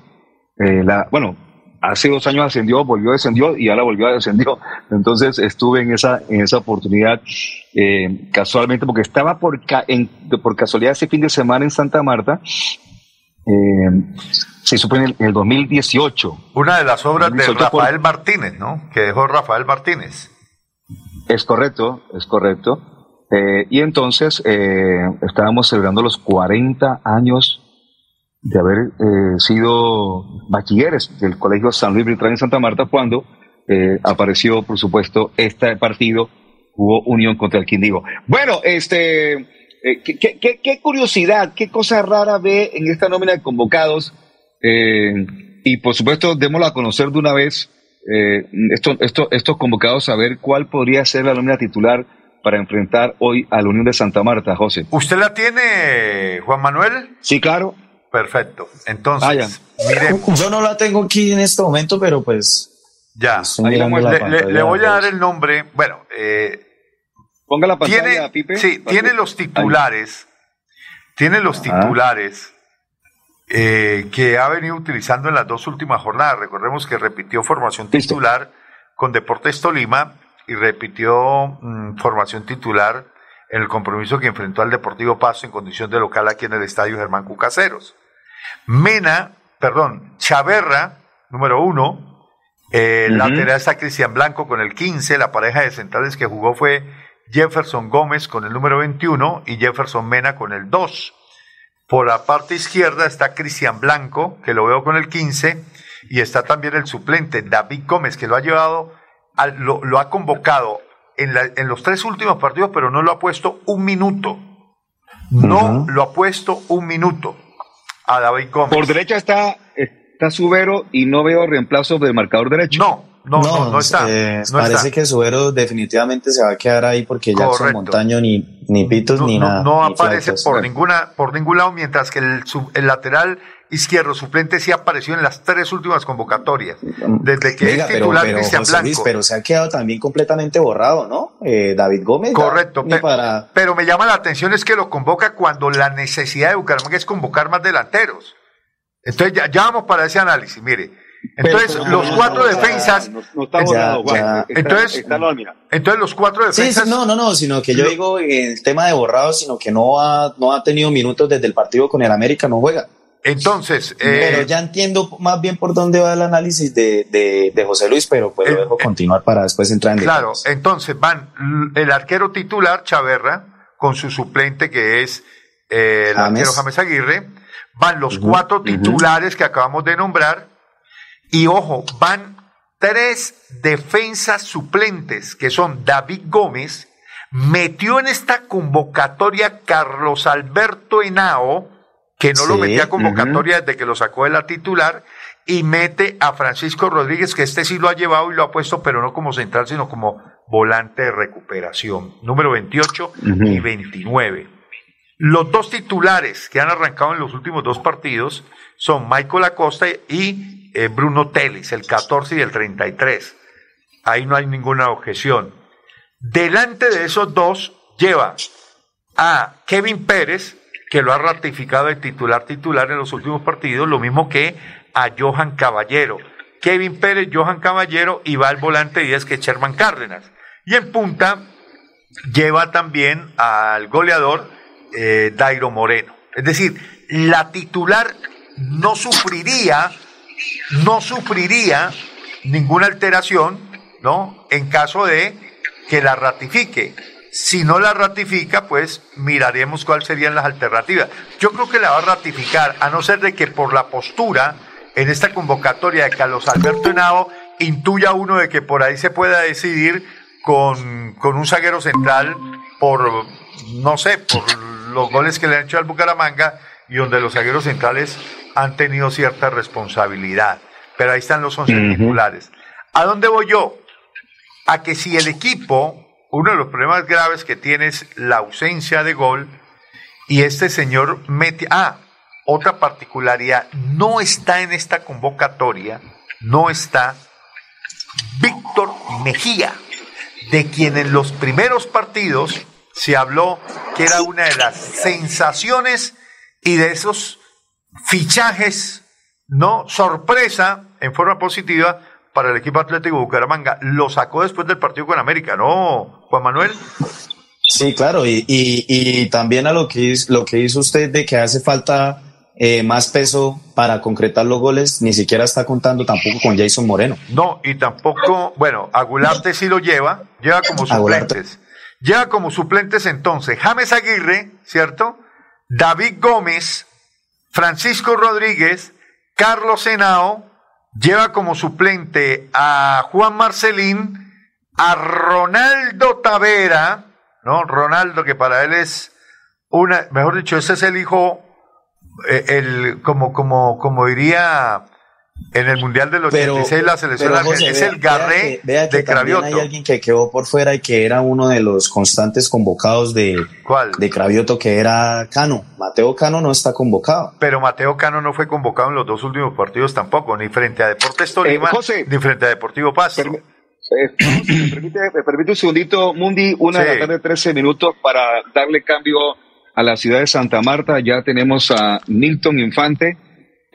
Eh, la, bueno, hace dos años ascendió, volvió, descendió y ahora volvió a descendió. Entonces estuve en esa, en esa oportunidad eh, casualmente porque estaba por, ca- en- por casualidad ese fin de semana en Santa Marta. Eh, se supone en el 2018. Una de las obras de 2018 por- Rafael Martínez, ¿no? Que dejó Rafael Martínez. Es correcto, es correcto. Eh, y entonces eh, estábamos celebrando los 40 años de haber eh, sido bachilleres del Colegio San Luis Britrán en Santa Marta cuando eh, apareció, por supuesto, este partido, hubo unión contra el Quindío. Bueno, este, eh, ¿qué, qué- qué- qué curiosidad, qué cosa rara ve en esta nómina de convocados. Eh, y por supuesto, démoslo a conocer de una vez eh, esto- esto- estos convocados a ver cuál podría ser la nómina titular para enfrentar hoy a la Unión de Santa Marta, José. ¿Usted la tiene, Juan Manuel? Sí, claro. Perfecto. Entonces, Yo no la tengo aquí en este momento, pero pues. ya. la le, le- pantalla, le voy a dar pues. el nombre. Bueno, eh, Ponga la pantalla, tiene, Pipe. sí, tiene los titulares. Tiene los Ajá. titulares eh, que ha venido utilizando en las dos últimas jornadas. Recordemos que repitió formación titular con Deportes Tolima y repitió mm, formación titular en el compromiso que enfrentó al Deportivo Paso en condición de local aquí en el Estadio Germán Cucaseros. Mena, perdón, Chaverra, número uno. Eh, Ujú. Lateral está Cristian Blanco con el 15. La pareja de centrales que jugó fue Jefferson Gómez con el número 21 y Jefferson Mena con el 2. Por la parte izquierda está Cristian Blanco, que lo veo con el 15, y está también el suplente David Gómez, que lo ha llevado, lo, lo ha convocado en, la- en los tres últimos partidos, pero no lo ha puesto un minuto. No lo ha puesto un minuto a David Gómez. Por derecha está, está Subero y no veo reemplazo de marcador derecho. No, no, no, no está. eh, no parece está. que Subero definitivamente se va a quedar ahí porque Jackson Correcto. Montaño ni, ni pitos ni no, nada. no ni aparece por ninguna por ningún lado mientras que el lateral izquierdo suplente sí apareció en las tres últimas convocatorias. Desde que Venga, es pero, titular pero, Cristian José Blanco. Luis, pero se ha quedado también completamente borrado, ¿no? Eh, David Gómez. Correcto, para... pero me llama la atención es que lo convoca cuando la necesidad de Bucaramanga es convocar más delanteros. Entonces ya, ya vamos para ese análisis, mire. Entonces Pero, los no, cuatro no, defensas, No, no está borrado, Juan. ya. Está- Entonces- está entonces los cuatro defensas, sí, no, no, no, sino que yo digo el tema de borrado, sino que no ha, no ha tenido minutos desde el partido con el América, no juega. Entonces, pero eh, ya entiendo más bien por dónde va el análisis de, de, de José Luis, pero pues Eh, lo dejo eh, continuar para después entrar en claro, detalles. entonces van el arquero titular, Chaverra, con su suplente que es eh, el James. arquero James Aguirre, van los cuatro titulares que acabamos de nombrar, y ojo, van tres defensas suplentes, que son David Gómez, metió en esta convocatoria Carlos Alberto Henao, que no lo metía a convocatoria desde que lo sacó de la titular, y mete a Francisco Rodríguez, que este sí lo ha llevado y lo ha puesto, pero no como central, sino como volante de recuperación, número 28 y 29. Los dos titulares que han arrancado en los últimos dos partidos son Michael Acosta y eh, Bruno Telis, el 14 y el 33. Ahí no hay ninguna objeción. Delante de esos dos lleva a Kevin Pérez, que lo ha ratificado de titular titular en los últimos partidos, lo mismo que a Johan Caballero. Kevin Pérez, Johan Caballero y va al volante 10 que Sherman Cárdenas. Y en punta lleva también al goleador eh, Dairo Moreno. Es decir, la titular no sufriría, no sufriría ninguna alteración, ¿no? En caso de que la ratifique. Si no la ratifica, pues miraremos cuáles serían las alternativas. Yo creo que la va a ratificar, a no ser de que por la postura en esta convocatoria de Carlos Alberto Henao intuya uno de que por ahí se pueda decidir con, con un zaguero central por, no sé, por los goles que le han hecho al Bucaramanga y donde los zagueros centrales han tenido cierta responsabilidad. Pero ahí están los 11 titulares. ¿A dónde voy yo? A que si el equipo, uno de los problemas graves que tiene es la ausencia de gol, y este señor mete. Ah, otra particularidad, no está en esta convocatoria, no está Víctor Mejía, de quien en los primeros partidos se habló que era una de las sensaciones y de esos fichajes, ¿no? Sorpresa en forma positiva para el equipo Atlético Bucaramanga. Lo sacó después del partido con América, ¿no, Juan Manuel? Sí, claro, y, y, y también a lo que, hizo, lo que hizo usted de que hace falta eh, más peso para concretar los goles, ni siquiera está contando tampoco con Jason Moreno. No, y tampoco, bueno, Agularte sí lo lleva, lleva como suplentes. Lleva como suplentes entonces James Aguirre, ¿cierto? David Gómez, Francisco Rodríguez, Carlos Henao, lleva como suplente a Juan Marcelín, a Ronaldo Tavera, ¿no? Ronaldo, que para él es una, mejor dicho, ese es el hijo, eh, el, como, como, como diría en el Mundial del 86 la selección pero, argentina, José, es vea- el Garré vea que- vea que de Cravioto. Hay alguien que quedó por fuera y que era uno de los constantes convocados de, de Cravioto, que era Cano. Mateo Cano no está convocado. Pero Mateo Cano no fue convocado en los dos últimos partidos tampoco, ni frente a Deportes Tolima, Eh, José. ni frente a Deportivo Pasto. Eh, [COUGHS] ¿me, permite, me permite un segundito, Mundi, una de la tarde, 13 minutos para darle cambio a la ciudad de Santa Marta. Ya tenemos a Milton Infante,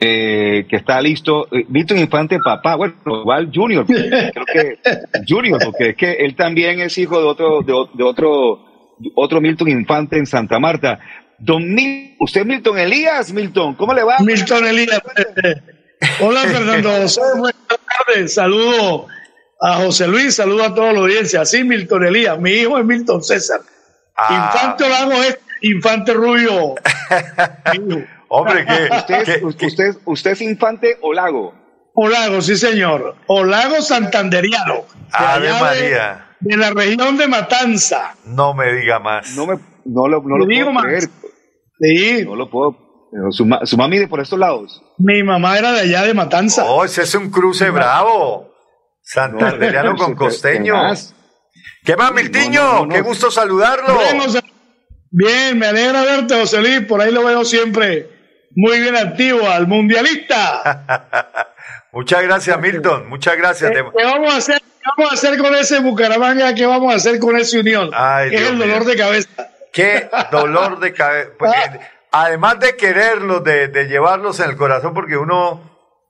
eh, que está listo. Eh, Milton Infante, papá, bueno, igual Junior, [LAUGHS] creo que Junior, porque es que él también es hijo de otro, de, otro, otro Milton Infante en Santa Marta. Don Mil, usted es Milton Elías, Milton, ¿cómo le va? Milton Elías. Hola Fernando José, [LAUGHS] buenas tardes. Saludo a José Luis, saludo a toda la audiencia. Sí, Milton Elías, mi hijo es Milton César. Ah. Infante Olago es Infante Rubio. [LAUGHS] Hombre, que usted, es- usted, usted es Infante o Lago. Olago, sí señor. Olago Santanderiano. de Ave de- María, De, la región de Matanza. no me diga más. No me, no lo, no lo digo puedo más. creer. Sí. No lo puedo. pero Su, su mami de por estos lados. Mi mamá era de allá de Matanza. Oh, ese es un cruce bravo. Santanderiano [LAUGHS] con costeño. ¿Qué más? ¿Qué más, Miltiño? no, no, no. Qué gusto saludarlo. Bien, José- Bien, me alegra verte, José Luis. Por ahí lo veo siempre muy bien activo al mundialista. [LAUGHS] Muchas gracias, Milton. Muchas gracias. ¿Qué, qué vamos, a hacer, qué vamos a hacer con ese Bucaramanga? ¿Qué vamos a hacer con ese Unión? Ay, ¿Qué es Dios el mío. dolor de cabeza? Qué [LAUGHS] dolor de cabeza. Además de quererlos, de, de llevarlos en el corazón, porque uno,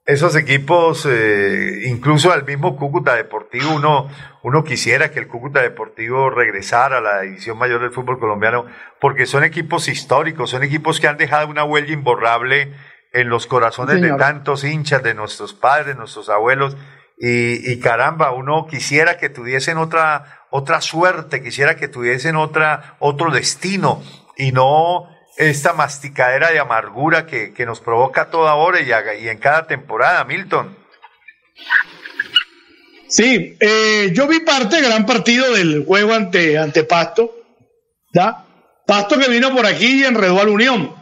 esos equipos, eh, incluso al mismo Cúcuta Deportivo, uno, uno quisiera que el Cúcuta Deportivo regresara a la división mayor del fútbol colombiano, porque son equipos históricos, son equipos que han dejado una huella imborrable en los corazones de tantos hinchas, de nuestros padres, nuestros abuelos. Y, y caramba, uno quisiera que tuviesen otra, otra suerte, quisiera que tuviesen otra, otro destino y no esta masticadera de amargura que, que nos provoca toda hora y, a- y en cada temporada, Milton. Sí, eh, yo vi parte, gran partido del juego ante, ante Pasto. ¿ya? Pasto que vino por aquí y enredó al Unión.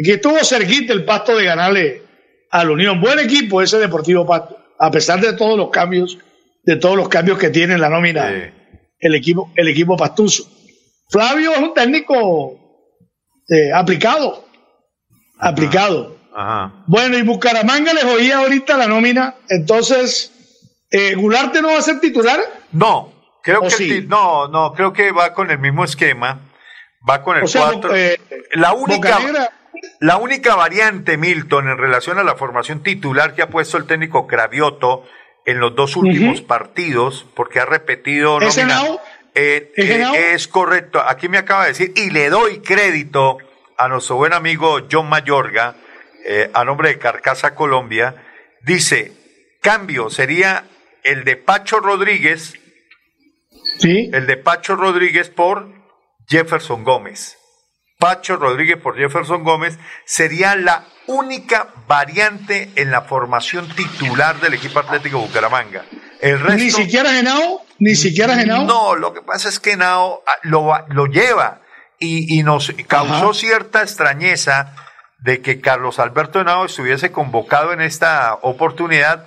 Aquí estuvo cerquita el Pasto de ganarle al Unión. Buen equipo ese Deportivo Pasto, a pesar de todos los cambios, de todos los cambios que tiene en la nómina el equipo, el equipo pastuso. Flavio es un técnico eh, aplicado, aplicado. Ajá. Bueno, y Bucaramanga les oía ahorita la nómina, entonces, eh, ¿Gularte no va a ser titular? No, creo ¿O que sí? el no, no, creo que va con el mismo esquema, va con el O sea, 4. eh, la única la única variante Milton en relación a la formación titular que ha puesto el técnico Cravioto en los dos últimos partidos, porque ha repetido ¿Es nómina? Eh, ¿Es eh, es correcto. Aquí me acaba de decir y le doy crédito a nuestro buen amigo John Mayorga, eh, a nombre de Carcasa Colombia, dice, cambio sería el de Pacho Rodríguez, el de Pacho Rodríguez por Jefferson Gómez. Pacho Rodríguez por Jefferson Gómez sería la única variante en la formación titular del equipo Atlético Bucaramanga. El resto, Ni siquiera Genao, ni siquiera Genao. no, lo que pasa es que Nao ah, lo, lo lleva y, y nos causó cierta extrañeza de que Carlos Alberto Henao estuviese convocado en esta oportunidad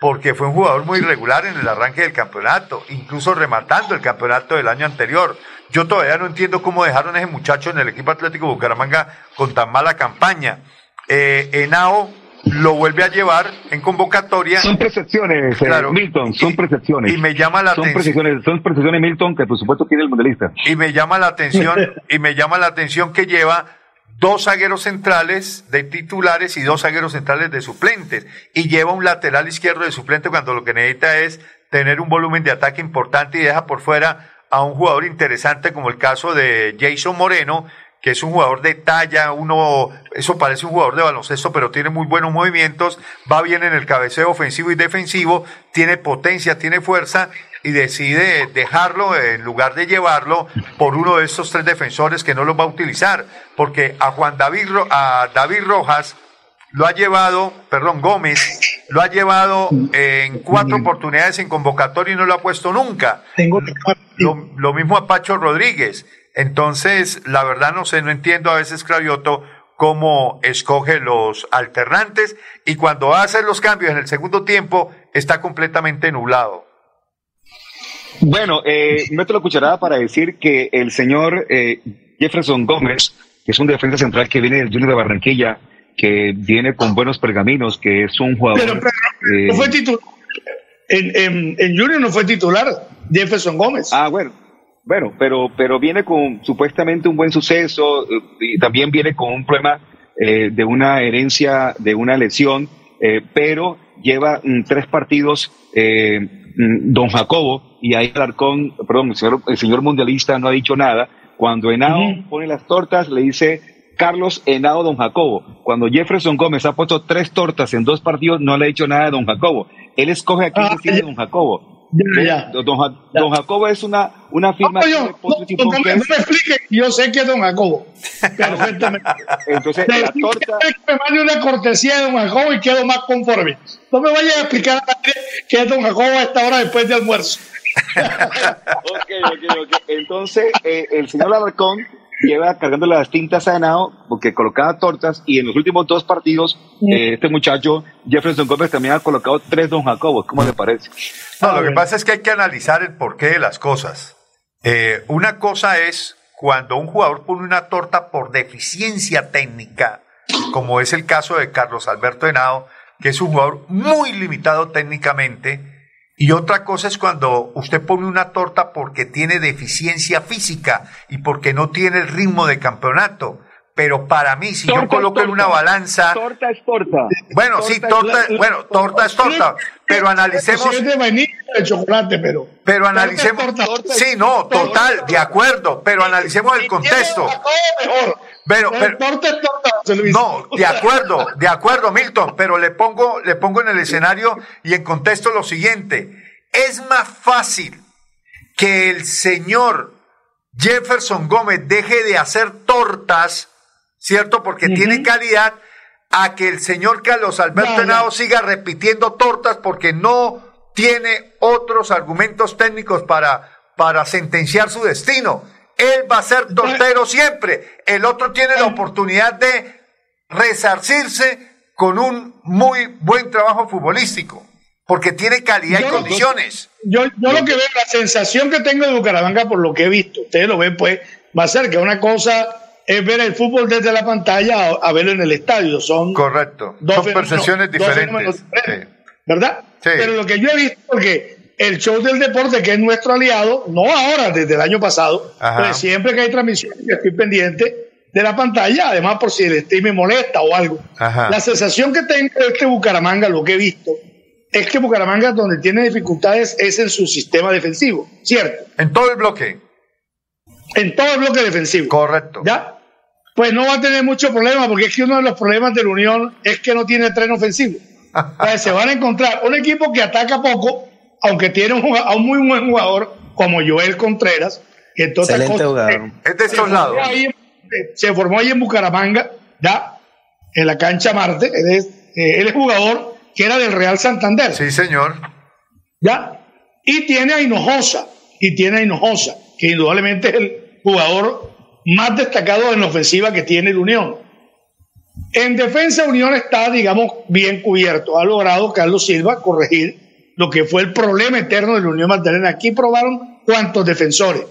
porque fue un jugador muy irregular en el arranque del campeonato, incluso rematando el campeonato del año anterior. Yo todavía no entiendo cómo dejaron a ese muchacho en el equipo Atlético Bucaramanga con tan mala campaña. Eh, Henao lo vuelve a llevar en convocatoria. Son percepciones, eh, Claro. Milton, son percepciones. y me llama la son atención. percepciones, son percepciones, Milton, que por supuesto tiene el mundialista. y me llama la atención [LAUGHS] y me llama la atención que lleva dos zagueros centrales de titulares y dos zagueros centrales de suplentes y lleva un lateral izquierdo de suplente cuando lo que necesita es tener un volumen de ataque importante y deja por fuera a un jugador interesante como el caso de Jason Moreno que es un jugador de talla, uno, eso parece un jugador de baloncesto, pero tiene muy buenos movimientos, va bien en el cabeceo ofensivo y defensivo, tiene potencia, tiene fuerza y decide dejarlo en lugar de llevarlo por uno de estos tres defensores que no los va a utilizar, porque a Juan David, Ro- a David Rojas lo ha llevado, perdón, Gómez, lo ha llevado en cuatro oportunidades en convocatoria y no lo ha puesto nunca. Lo, lo mismo a Pacho Rodríguez. Entonces, la verdad no sé, no entiendo a veces Cravioto cómo escoge los alternantes y cuando hace los cambios en el segundo tiempo está completamente nublado. Bueno, eh, meto la cucharada para decir que el señor eh, Jefferson Gómez, que es un defensa central que viene del Junior de Barranquilla, que viene con buenos pergaminos, que es un jugador... Pero, pero eh, no fue titular. En, en, en Junior no fue titular Jefferson Gómez. Ah, bueno. Bueno, pero, pero viene con supuestamente un buen suceso eh, y también viene con un problema eh, de una herencia, de una lesión, eh, pero lleva mm, tres partidos eh, mm, don Jacobo y ahí Alarcón, perdón, el señor, el señor mundialista no ha dicho nada. Cuando Henao pone las tortas, le dice Carlos Henao don Jacobo. Cuando Jefferson Gómez ha puesto tres tortas en dos partidos, no le ha dicho nada de don Jacobo. Él escoge a quién decirle don Jacobo. Ya. Don, Ja- don Jacobo es una, una firma No, yo- no, no, me, no me explique, yo sé que es don Jacobo. [LAUGHS] Perfectamente. Entonces, la torta, que me mande una cortesía de don Jacobo y quedo más conforme. No me vayas a explicar que es don Jacobo a esta hora después de almuerzo. [LAUGHS] Ok, ok, ok. Entonces, eh, el señor Alarcón lleva cargando las tintas a Henao porque colocaba tortas y en los últimos dos partidos, eh, este muchacho, Jefferson Gómez, también ha colocado tres Don Jacobos. ¿Cómo le parece? No, lo que pasa es que hay que analizar el porqué de las cosas. Eh, una cosa es cuando un jugador pone una torta por deficiencia técnica como es el caso de Carlos Alberto Henao, que es un jugador muy limitado técnicamente, y otra cosa es cuando usted pone una torta porque tiene deficiencia física y porque no tiene el ritmo de campeonato. Pero para mí, si yo coloco en una balanza. Torta es torta. Bueno, sí, torta, bueno, torta es torta. Pero analicemos. Es de vainilla de chocolate, pero. Pero analicemos. Sí, no, total, de acuerdo. Pero analicemos el contexto. Pero, pero, no, de acuerdo, de acuerdo, Milton, pero le pongo, le pongo en el escenario y en contexto lo siguiente. Es más fácil que el señor Jefferson Gómez deje de hacer tortas, ¿cierto? Porque tiene calidad, a que el señor Carlos Alberto Henao siga repitiendo tortas porque no tiene otros argumentos técnicos para, para sentenciar su destino. Él va a ser tortero siempre. El otro tiene la oportunidad de resarcirse con un muy buen trabajo futbolístico, porque tiene calidad y condiciones. Yo, yo lo que veo, la sensación que tengo de Bucaramanga por lo que he visto, ustedes lo ven, pues va a ser que una cosa es ver el fútbol desde la pantalla a, verlo en el estadio. Son Correcto. Son percepciones diferentes. ¿Verdad? Pero lo que yo he visto, porque el show del deporte, que es nuestro aliado, no ahora, desde el año pasado, pero siempre que hay transmisión, estoy pendiente de la pantalla, además por si el stream me molesta o algo. La sensación que tengo de este Bucaramanga, lo que he visto, es que Bucaramanga donde tiene dificultades es en su sistema defensivo, ¿cierto? En todo el bloque. En todo el bloque defensivo. Correcto. ¿Ya? Pues no va a tener mucho problema, porque es que uno de los problemas de la Unión es que no tiene tren ofensivo. [LAUGHS] se van a encontrar un equipo que ataca poco, aunque tiene un, a un muy buen jugador como Joel Contreras. Entonces, Excelente jugador. Es de estos lados. se formó ahí en Bucaramanga, ¿ya? En la cancha Marte. Él es, eh, él es jugador que era del Real Santander. Sí, señor. ¿Ya? Y tiene a Hinojosa. Y tiene a Hinojosa, que indudablemente es el jugador más destacado en la ofensiva que tiene el Unión. En defensa, Unión está, digamos, bien cubierto. Ha logrado Carlos Silva corregir lo que fue el problema eterno de la Unión Magdalena. Aquí probaron cuántos defensores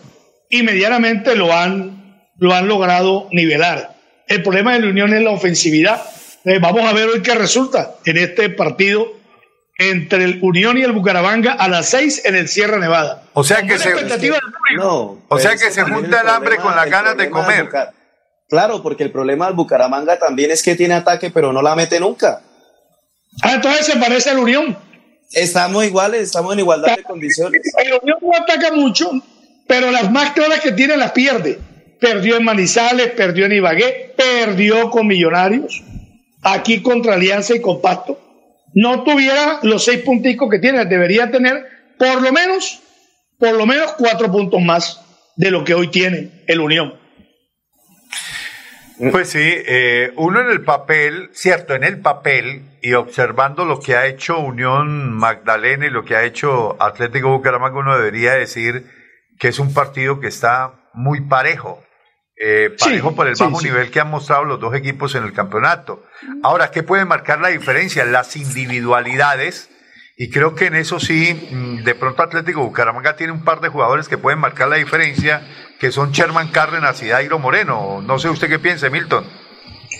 y medianamente lo han, lo han logrado nivelar. El problema de la Unión es la ofensividad. Eh, vamos a ver hoy qué resulta en este partido entre el Unión y el Bucaramanga a las seis en el Sierra Nevada. O sea que se, no, o sea que se junta el hambre con las ganas de comer. Claro, porque el problema del Bucaramanga también es que tiene ataque, pero no la mete nunca. Ah, entonces se parece al Unión. Estamos iguales, estamos en igualdad de condiciones. El Unión no ataca mucho, pero las más claras que tiene las pierde. Perdió en Manizales, perdió en Ibagué, perdió con Millonarios, aquí contra Alianza y Compacto. No tuviera los seis punticos que tiene, debería tener por lo menos, por lo menos cuatro puntos más de lo que hoy tiene el Unión. Pues sí, eh, uno en el papel, cierto, en el papel y observando lo que ha hecho Unión Magdalena y lo que ha hecho Atlético Bucaramanga, uno debería decir que es un partido que está muy parejo. Eh, parejo por el bajo nivel que han mostrado los dos equipos en el campeonato. Ahora, ¿qué puede marcar la diferencia? Las individualidades. Y creo que en eso sí, mm, de pronto Atlético Bucaramanga tiene un par de jugadores que pueden marcar la diferencia que son Sherman Cárdenas y Dairo Moreno. No sé usted qué piensa, Milton.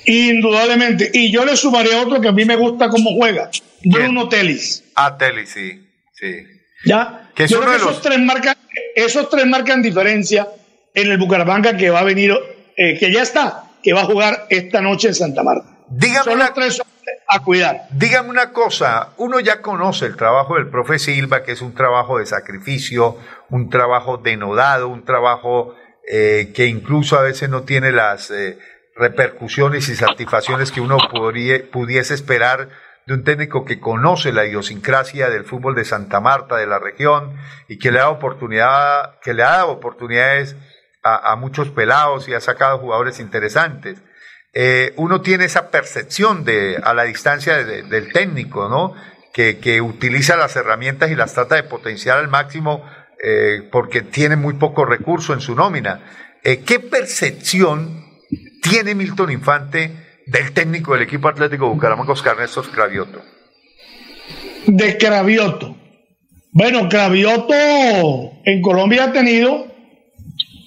Indudablemente. Y yo le sumaré otro que a mí me gusta cómo juega. Bruno Telis. Ah, Telis, sí. sí. ¿Ya? Que yo creo que esos, tres marcan, esos tres marcan diferencia en el Bucaramanga que va a venir, eh, que ya está, que va a jugar esta noche en Santa Marta. Dígame Son los tres a cuidar. Dígame una cosa, uno ya conoce el trabajo del profe Silva, que es un trabajo de sacrificio, un trabajo denodado, un trabajo eh, que incluso a veces no tiene las eh, repercusiones y satisfacciones que uno pudiese esperar de un técnico que conoce la idiosincrasia del fútbol de Santa Marta, de la región, y que le da oportunidad, que le ha dado oportunidades a, muchos pelados y ha sacado jugadores interesantes. Eh, uno tiene esa percepción de, a la distancia del técnico, ¿no? Que, que, utiliza las herramientas y las trata de potenciar al máximo eh, porque tiene muy poco recurso en su nómina. Eh, ¿Qué percepción tiene Milton Infante del técnico del equipo Atlético Bucaramanga, Oscar Néstor Cravioto? De Cravioto. Bueno, Cravioto en Colombia ha tenido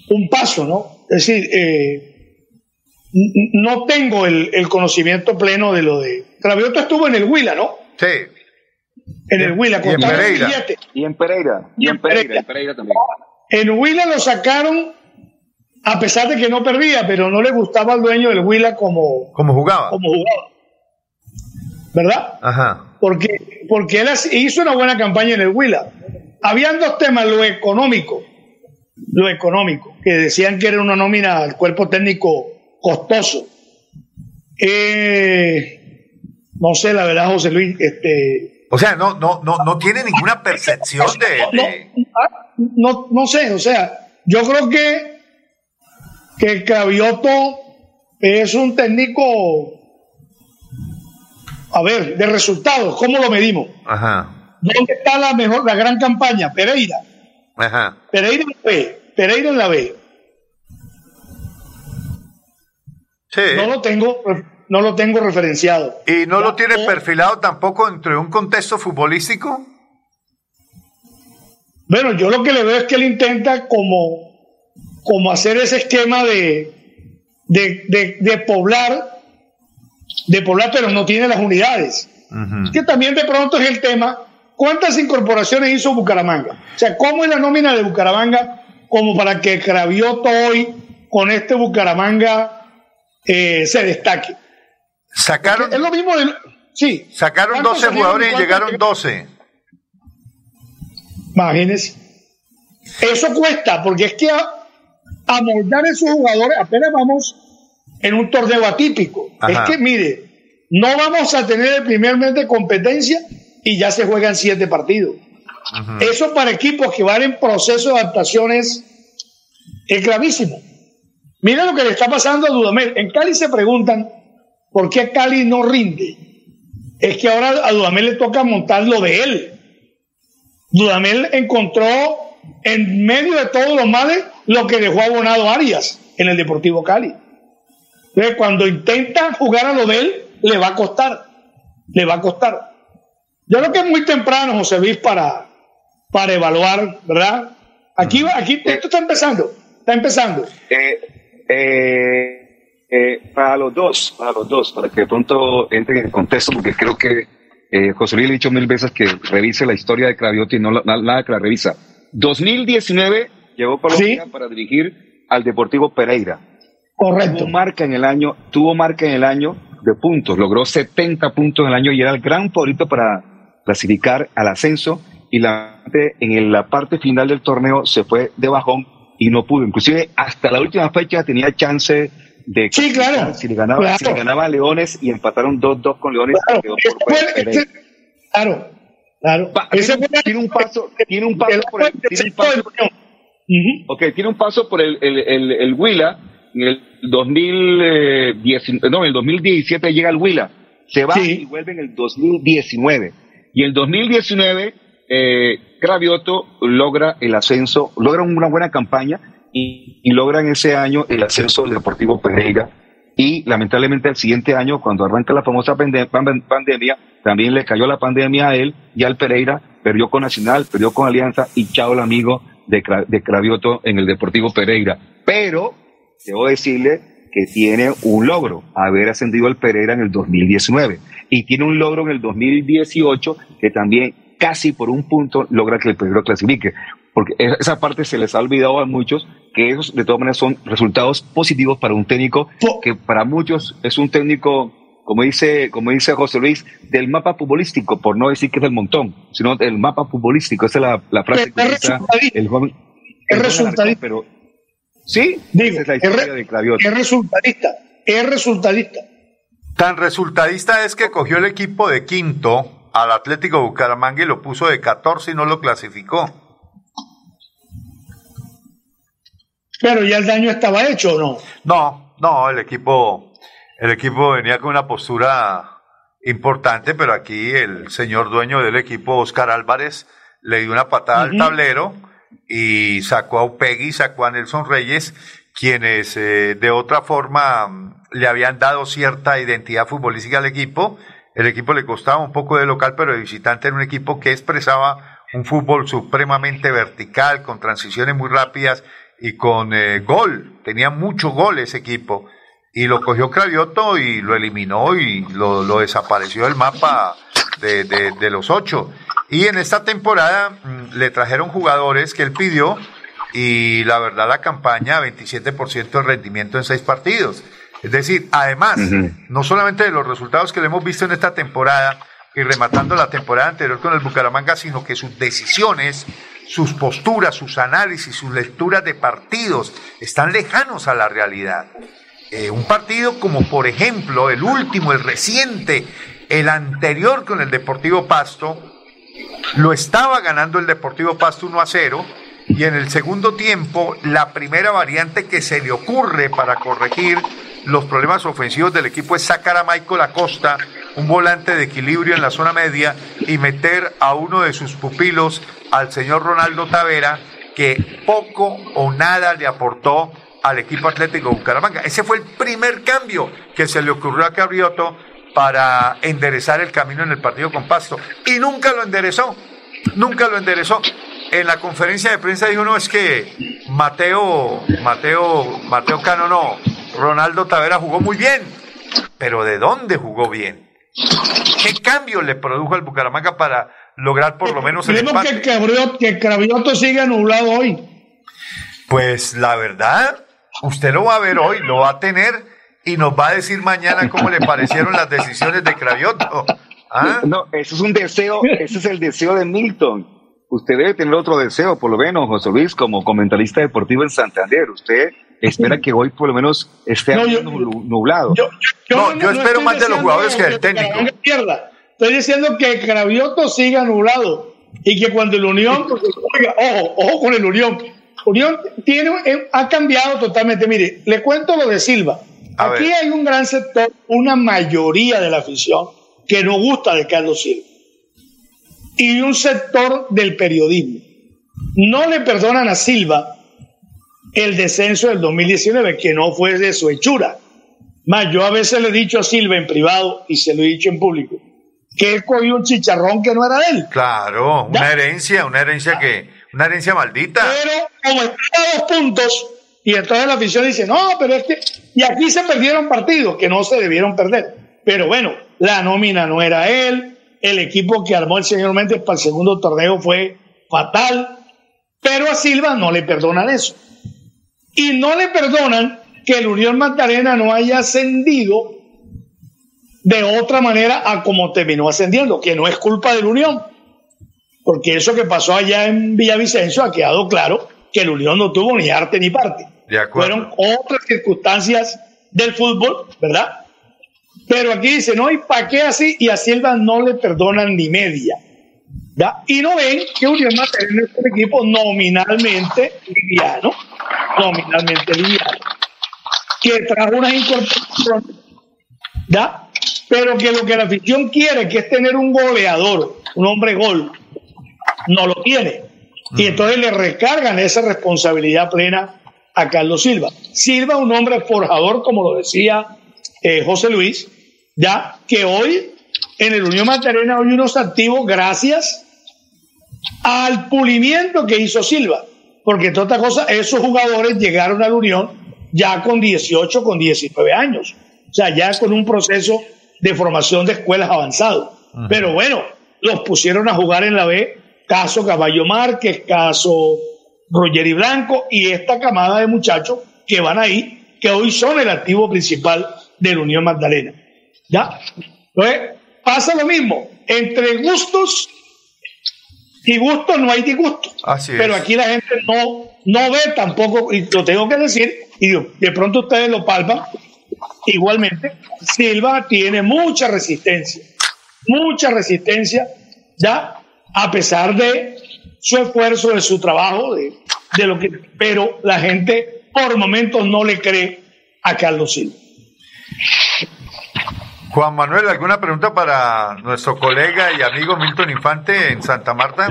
un paso, ¿no? Es decir, eh, no tengo el, el conocimiento pleno de lo de. Cravioto estuvo en el Huila, ¿no? Sí. En el Huila, Y en contaron Pereira. Y en Pereira. Y en Pereira. En Pereira también. En Huila lo sacaron a pesar de que no perdía, pero no le gustaba al dueño del Huila como, ¿Cómo jugaba? como jugaba. ¿Verdad? Ajá. Porque, porque él hizo una buena campaña en el Huila. Habían dos temas, lo económico, lo económico, que decían que era una nómina al cuerpo técnico costoso. Eh, no sé, la verdad, José Luis, este, O sea, no, no, no, no tiene ninguna percepción de, no, no, no sé, o sea, yo creo que, que Cravioto es un técnico, a ver, de resultados, ¿cómo lo medimos? Ajá. ¿Dónde está la mejor, la gran campaña? Pereira. Ajá. Pereira en la B. Pereira en la B. Sí. No lo tengo, no lo tengo referenciado. ¿Y no lo tiene perfilado tampoco entre un contexto futbolístico? Bueno, yo lo que le veo es que él intenta como, como hacer ese esquema de, de, de, de poblar, de poblar, pero no tiene las unidades. Es que también de pronto es el tema, ¿cuántas incorporaciones hizo Bucaramanga? O sea, ¿cómo es la nómina de Bucaramanga como para que Cravioto hoy con este Bucaramanga eh, se destaque? Sacaron, es lo mismo del... Sí. sacaron ¿Cuántos 12 salieron jugadores y llegaron? 12. Imagínense. Eso cuesta, porque es que a, amoldar esos jugadores, apenas vamos en un torneo atípico. Ajá. Es que, mire, no vamos a tener el primer mes de competencia y ya se juegan siete partidos. Eso para equipos que van en proceso de adaptaciones es gravísimo. Mira lo que le está pasando a Dudamel. En Cali se preguntan por qué Cali no rinde. Es que ahora a Dudamel le toca montar lo de él. Dudamel encontró en medio de todos los males lo que dejó abonado Arias en el Deportivo Cali. Entonces, cuando intenta jugar a lo de él, le va a costar. Le va a costar. Yo creo que es muy temprano, José Luis, para, para evaluar, ¿verdad? Aquí, aquí esto está empezando. Está empezando. Eh, eh, eh, para los dos, para los dos, para que de pronto entren en contexto, porque creo que eh, José Luis le ha dicho mil veces que revise la historia de Craviotti no nada que la revisa. 2019 llegó Colombia para dirigir al Deportivo Pereira. Correcto. Tuvo marca en el año, tuvo marca en el año de puntos, logró 70 puntos en el año y era el gran favorito para clasificar al ascenso y la, en la parte final del torneo se fue de bajón y no pudo. Inclusive hasta la última fecha tenía chance de Sí, claro. si le ganaba, Claro. si le ganaba a Leones y empataron 2-2 con Leones. Claro, fue- claro, claro. Ese tiene, un- tiene un paso, tiene un paso por el, tiene un paso, Ok, tiene un paso por el, el, el, el Huila. En el 2019, no, en el 2017 llega el Huila. Se va y vuelve en el 2019. Y en el 2019, eh, Cravioto logra el ascenso, logra una buena campaña y, y logra en ese año el ascenso del Deportivo Pereira. Y lamentablemente el siguiente año, cuando arranca la famosa pande- pande- pandemia, también le cayó la pandemia a él y al Pereira, perdió con Nacional, perdió con Alianza y chao el amigo de, de Cravioto en el Deportivo Pereira. Pero debo decirle que tiene un logro, haber ascendido al Pereira en el 2019. Y tiene un logro en el 2018 que también casi por un punto logra que el Pereira clasifique. Porque e- esa parte se les ha olvidado a muchos, que esos de todas maneras son resultados positivos para un técnico, que para muchos es un técnico, como dice, como dice José Luis, del mapa futbolístico, por no decir que es del montón, sino del mapa futbolístico. Esa es la, la frase que utiliza el joven. el joven resultadista. Pero sí, Digo, esa es la es, historia de es resultadista. Es resultadista. Tan resultadista es que cogió el equipo de quinto al Atlético Bucaramanga y lo puso de 14 y no lo clasificó. Pero ya el daño estaba hecho, ¿o no? No, no, el equipo, el equipo venía con una postura importante, pero aquí el señor dueño del equipo, Oscar Álvarez, le dio una patada al tablero y sacó a Upegui, sacó a Nelson Reyes, quienes eh, de otra forma mm, le habían dado cierta identidad futbolística al equipo. El equipo le costaba un poco de local, pero de visitante era un equipo que expresaba un fútbol supremamente vertical, con transiciones muy rápidas y con eh, gol. Tenía mucho gol ese equipo. y lo cogió Cravioto y lo eliminó y lo, lo desapareció del mapa de, de- de los ocho. Y en esta temporada mm, le trajeron jugadores que él pidió y la verdad la campaña 27% de rendimiento en seis partidos. Es decir, además, no solamente de los resultados que le hemos visto en esta temporada y rematando la temporada anterior con el Bucaramanga, sino que sus decisiones, sus posturas, sus análisis, sus lecturas de partidos están lejanos a la realidad. Eh, un partido como por ejemplo el último, el reciente, el anterior con el Deportivo Pasto, lo estaba ganando el Deportivo Pasto 1 a 0 y en el segundo tiempo la primera variante que se le ocurre para corregir los problemas ofensivos del equipo es sacar a Michael Acosta, un volante de equilibrio en la zona media y meter a uno de sus pupilos, al señor Ronaldo Tavera, que poco o nada le aportó al equipo Atlético Bucaramanga. Ese fue el primer cambio que se le ocurrió a Cabrioto para enderezar el camino en el partido con Pasto. Y nunca lo enderezó, nunca lo enderezó. En la conferencia de prensa dijo, no, es que Mateo, Mateo, Mateo Cano no, Ronaldo Tavera jugó muy bien. Pero ¿de dónde jugó bien? ¿Qué cambio le produjo al Bucaramanga para lograr por lo menos el empate? que, Cravioto, que Cravioto siga nublado hoy. Pues la verdad, usted lo va a ver hoy, lo va a tener y nos va a decir mañana cómo le parecieron las decisiones de Cravioto. ¿Ah? No, eso es un deseo, ese es el deseo de Milton. Usted debe tener otro deseo, por lo menos, José Luis, como comentarista deportivo en Santander. Usted espera que hoy por lo menos esté No, yo- nublado. No, yo espero más de los jugadores que del técnico. pierda. Estoy diciendo que Cravioto siga nublado y que cuando el Unión, porque, oiga, ojo, ojo con el Unión. Unión tiene, eh, ha cambiado totalmente. Mire, le cuento lo de Silva. A Aquí ver. hay un gran sector, una mayoría de la afición que no gusta de Carlos Silva. Y un sector del periodismo. No le perdonan a Silva el descenso del 2019, que no fue de su hechura. Más, yo a veces le he dicho a Silva en privado y se lo he dicho en público, que él cogió un chicharrón que no era de él. Claro, una herencia, una herencia que, una herencia maldita. Pero como está a dos puntos, y entonces la afición dice, no, pero es que, y aquí se perdieron partidos que no se debieron perder. Pero bueno, la nómina no era él, el equipo que armó el señor Méndez para el segundo torneo fue fatal, pero a Silva no le perdonan eso. Y no le perdonan que el Unión Magdalena no haya ascendido de otra manera a como terminó ascendiendo, que no es culpa del Unión, porque eso que pasó allá en Villavicencio ha quedado claro que el Unión no tuvo ni arte ni parte. De acuerdo. Fueron otras circunstancias del fútbol, ¿verdad? Pero aquí dice, no, ¿y para qué así? Y a Silva no le perdonan ni media. ¿ya? Y no ven que Unión Magdalena es un equipo nominalmente liviano, nominalmente liviano, que trajo unas incorporaciones, ¿ya? pero que lo que la afición quiere, que es tener un goleador, un hombre gol, no lo tiene. Y entonces le recargan esa responsabilidad plena a Carlos Silva. Silva, un hombre forjador, como lo decía eh, José Luis, ya que hoy en el Unión Magdalena hay unos activos gracias al pulimiento que hizo Silva. Porque entre otras cosas, esos jugadores llegaron a la Unión ya con 18, con 19 años. O sea, ya con un proceso de formación de escuelas avanzado. Pero bueno, los pusieron a jugar en la B, caso Caballo Márquez, caso Rogeri Blanco y esta camada de muchachos que van ahí, que hoy son el activo principal de la Unión Magdalena. ¿Ya? Entonces, pasa lo mismo. Entre gustos y gustos no hay disgusto. Así es. Pero aquí la gente no, no ve tampoco, y lo tengo que decir, y de pronto ustedes lo palpan. Igualmente, Silva tiene mucha resistencia, mucha resistencia, ya, a pesar de su esfuerzo, de su trabajo, de, de lo que, pero la gente por momentos no le cree a Carlos Silva. Juan Manuel, ¿alguna pregunta para nuestro colega y amigo Milton Infante en Santa Marta?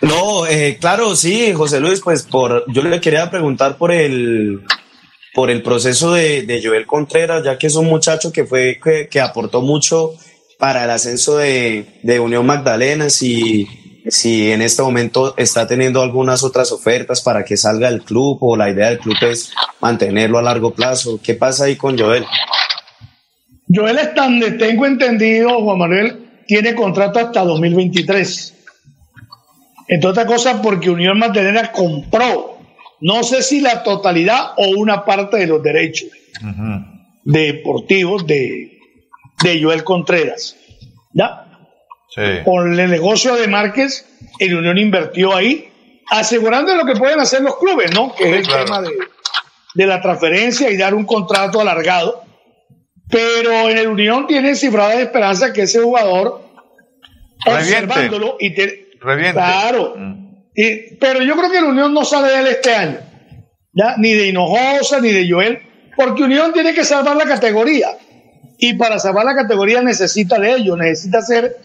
No, eh, claro, sí, José Luis, pues por, yo le quería preguntar por el, por el proceso de, de Joel Contreras, ya que es un muchacho que fue, que, que aportó mucho para el ascenso de, de Unión Magdalena, si si en este momento está teniendo algunas otras ofertas para que salga del club o la idea del club es mantenerlo a largo plazo. ¿Qué pasa ahí con Joel? Joel es tan, tengo entendido, Juan Manuel, tiene contrato hasta 2023. Entre otras cosas, porque Unión Magdalena compró, no sé si la totalidad o una parte de los derechos deportivos de, de Joel Contreras. ¿Ya? Con el negocio de Márquez, el Unión invirtió ahí, asegurando lo que pueden hacer los clubes, ¿no? Que es el tema de, de la transferencia y dar un contrato alargado. Pero en el Unión tiene cifrada de esperanza que ese jugador, observándolo y te, Claro. Y, pero yo creo que la Unión no sale de él este año. ¿ya? Ni de Hinojosa, ni de Joel. Porque Unión tiene que salvar la categoría. Y para salvar la categoría necesita de ello. Necesita hacer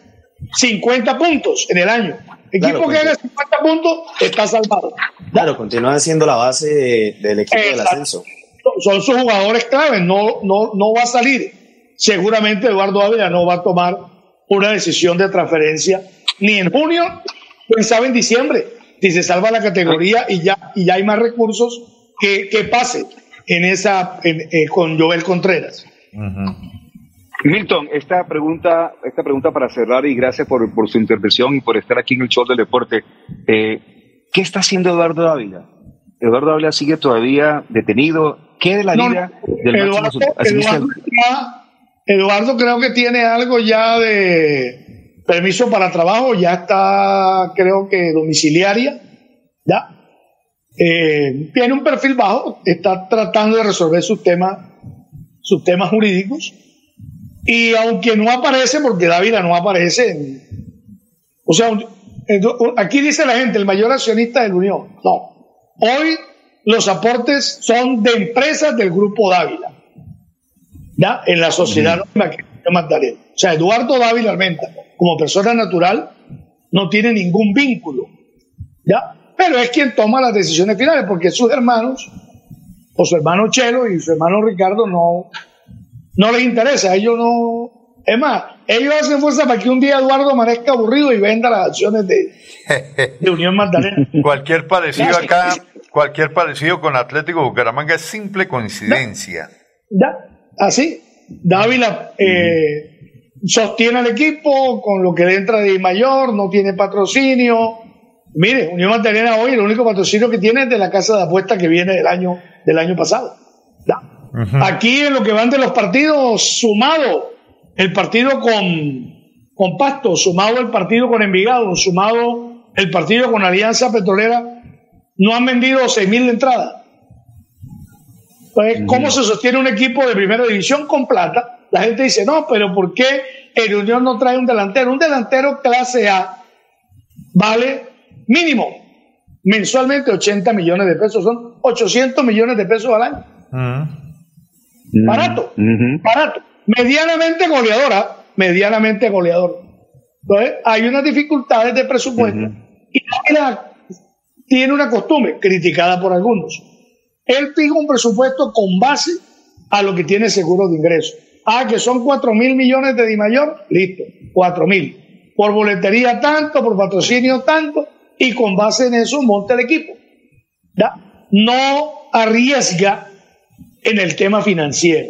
50 puntos en el año. Equipo que haga 50 puntos está salvado. Claro, continúa siendo la base del equipo del ascenso. Son sus jugadores claves. No, no, no va a salir. Seguramente Eduardo Ávila no va a tomar una decisión de transferencia ni en junio, pensaba en diciembre, si se salva la categoría y ya, y ya hay más recursos que, que pase en esa, eh, con Joel Contreras. Milton, esta pregunta, esta pregunta para cerrar y gracias por, su intervención y por estar aquí en el show del deporte. Eh, ¿Qué está haciendo Eduardo Ávila? Eduardo Ávila sigue todavía detenido. ¿Qué de la vida del Eduardo, Eduardo creo que tiene algo ya de, permiso para trabajo, ya está, creo que domiciliaria, ¿ya? Eh, tiene un perfil bajo, está tratando de resolver sus temas, sus temas jurídicos, y aunque no aparece, porque David no aparece, o sea, aquí dice la gente, el mayor accionista de la Unión, no, hoy los aportes son de empresas del Grupo Dávila, ¿ya? En la sociedad de Magdalena. O sea, Eduardo Dávila Armenta como persona natural, no tiene ningún vínculo. ¿Ya? Pero es quien toma las decisiones finales, porque sus hermanos, o su hermano Chelo y su hermano Ricardo, no, no les interesa. Ellos no. Es más, ellos hacen fuerza para que un día Eduardo amanezca aburrido y venda las acciones de, de Unión Magdalena. [LAUGHS] cualquier parecido acá, cualquier parecido con Atlético Bucaramanga es simple coincidencia. Ya, así. Dávila eh, sostiene al equipo con lo que le entra de mayor, no tiene patrocinio. Mire, Unión Magdalena hoy el único patrocinio que tiene es de la casa de apuestas que viene del año, del año pasado. Aquí en lo que van de los partidos, sumado el partido con, con Pasto, sumado el partido con Envigado, sumado el partido con Alianza Petrolera, no han vendido 6.000 entradas. Pues, ¿cómo se sostiene un equipo de primera división con plata? La gente dice, no, pero ¿por qué el Unión no trae un delantero? Un delantero clase A vale mínimo mensualmente 80 millones de pesos, son 800 millones de pesos al año. Barato, barato. Medianamente goleadora, medianamente goleador. Entonces, hay unas dificultades de presupuesto y la tiene una costumbre, criticada por algunos. Él fija un presupuesto con base a lo que tiene seguro de ingreso. Ah, que son 4 mil millones de Di Mayor, listo, 4 mil. Por boletería tanto, por patrocinio tanto, y con base en eso monta el equipo. No arriesga en el tema financiero,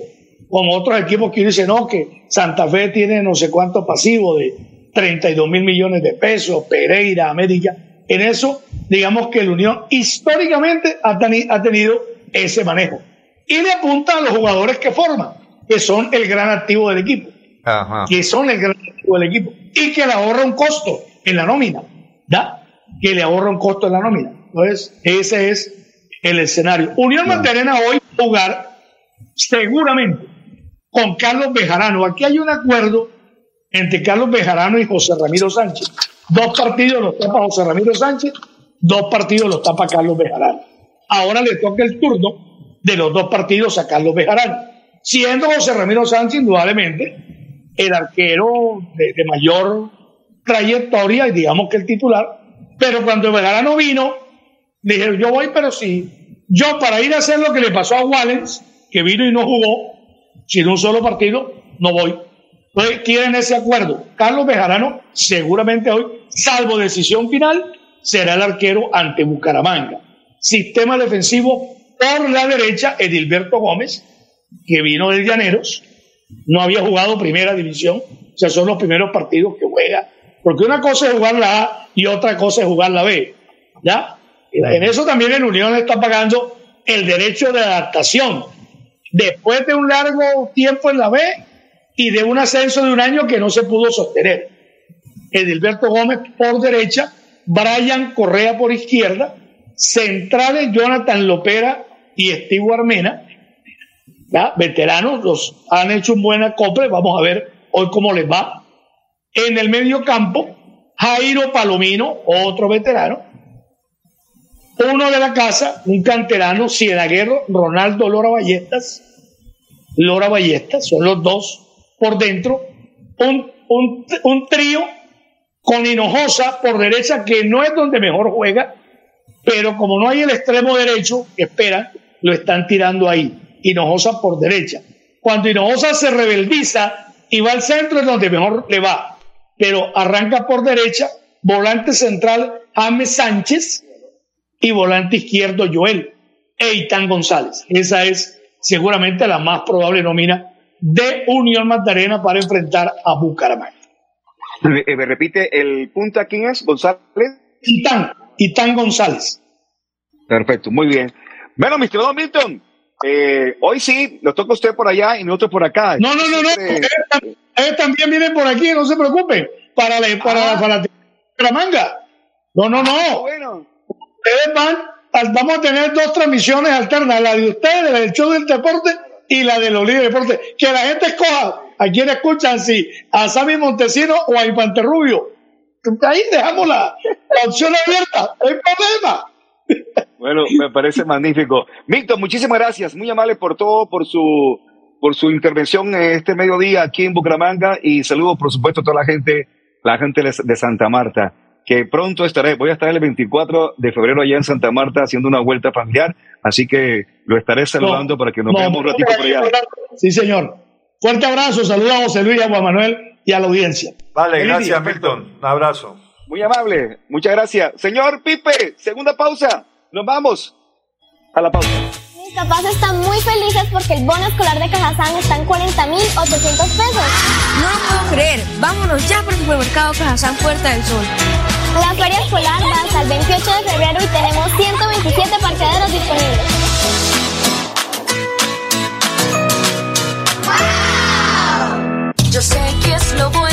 como otros equipos que dicen, no, que Santa Fe tiene no sé cuánto pasivo de 32 mil millones de pesos, Pereira, América. En eso, digamos que la Unión históricamente ha, ha tenido ese manejo. Y le apunta a los jugadores que forman que son el gran activo del equipo. Que son el gran activo del equipo. Y que le ahorra un costo en la nómina. ¿Da? Que le ahorra un costo en la nómina. Entonces, ese es el escenario. Unión Magdalena hoy jugar seguramente con Carlos Bejarano. Aquí hay un acuerdo entre Carlos Bejarano y José Ramiro Sánchez. Dos partidos los tapa José Ramiro Sánchez, dos partidos los tapa Carlos Bejarano. Ahora le toca el turno de los dos partidos a Carlos Bejarano siendo José Ramiro Sánchez indudablemente el arquero de, mayor trayectoria y digamos que el titular, pero cuando Bejarano vino, dije, yo voy, pero sí, yo para ir a hacer lo que le pasó a Wallens, que vino y no jugó, sin un solo partido, no voy. Entonces quieren ese acuerdo. Carlos Bejarano seguramente hoy, salvo decisión final, será el arquero ante Bucaramanga. Sistema defensivo por la derecha, Edilberto Gómez, que vino del Llaneros, no había jugado primera división, o sea, son los primeros partidos que juega. Porque una cosa es jugar la A y otra cosa es jugar la B. ¿Ya? En eso también el Unión está pagando el derecho de adaptación. Después de un largo tiempo en la B y de un ascenso de un año que no se pudo sostener. Edilberto Gómez por derecha, Brian Correa por izquierda, centrales Jonathan Lopera y Steve Armena, veteranos, los han hecho un buen acople, vamos a ver hoy cómo les va. En el medio campo, Jairo Palomino, otro veterano, uno de la casa, un canterano, cienaguero, Ronaldo Lora Ballestas, Lora Ballestas, son los dos por dentro, un, un, un trío con Hinojosa por derecha, que no es donde mejor juega, pero como no hay el extremo derecho espera, lo están tirando ahí. Hinojosa por derecha. Cuando Hinojosa se rebeldiza y va al centro es donde mejor le va, pero arranca por derecha, volante central James Sánchez y volante izquierdo Joel Eitan González. Esa es seguramente la más probable nómina de Unión Magdalena para enfrentar a Bucaramanga. Eh, ¿Me repite el punta quién es? ¿González? Itán, Itán González. Perfecto, muy bien. Bueno, mi estimado Milton, eh, hoy sí, nos toca usted por allá y nosotros por acá. No, no, no, no. Ellos, también vienen por aquí, no se preocupen. Para la, para, para la manga. No, no, no. Ah, bueno. Ustedes van, vamos a tener dos transmisiones alternas, la de ustedes, la del show del deporte y la de los líderes de deporte. Que la gente escoja a quién escuchan, si a Sammy Montesino o a Infante Rubio. Ahí dejamos la, la opción abierta, no hay problema. Bueno, me parece [LAUGHS] magnífico. Milton, muchísimas gracias, muy amable por todo, por su, por su intervención este mediodía aquí en Bucaramanga y saludo, por supuesto, a toda la gente, la gente de Santa Marta, que pronto estaré, voy a estar el 24 de febrero allá en Santa Marta haciendo una vuelta familiar, así que lo estaré saludando para que nos veamos un ratito por allá. Sí, señor. Fuerte abrazo, saludos a José Luis, a Juan Manuel y a la audiencia. Vale, Feliz gracias, día. Milton. Un abrazo. Muy amable, muchas gracias. Señor Pipe, segunda pausa. Nos vamos a la pausa. Mis papás están muy felices porque el bono escolar de Cajazán está en 40.800 pesos. No lo puedo creer. Vámonos ya por el supermercado Cajazán Puerta del Sol. La feria escolar va hasta el 28 de febrero y tenemos 127 parqueaderos disponibles. Yo sé que es lo.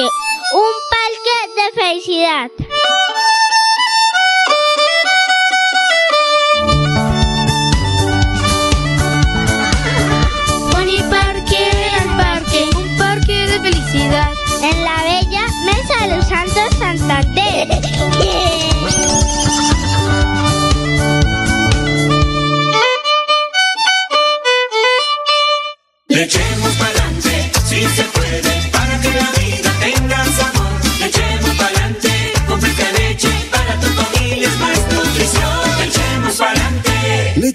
Un parque de felicidad. Pony Parque, el parque, Un parque de felicidad.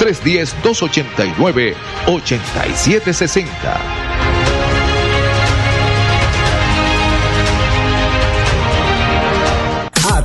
310-289-8760.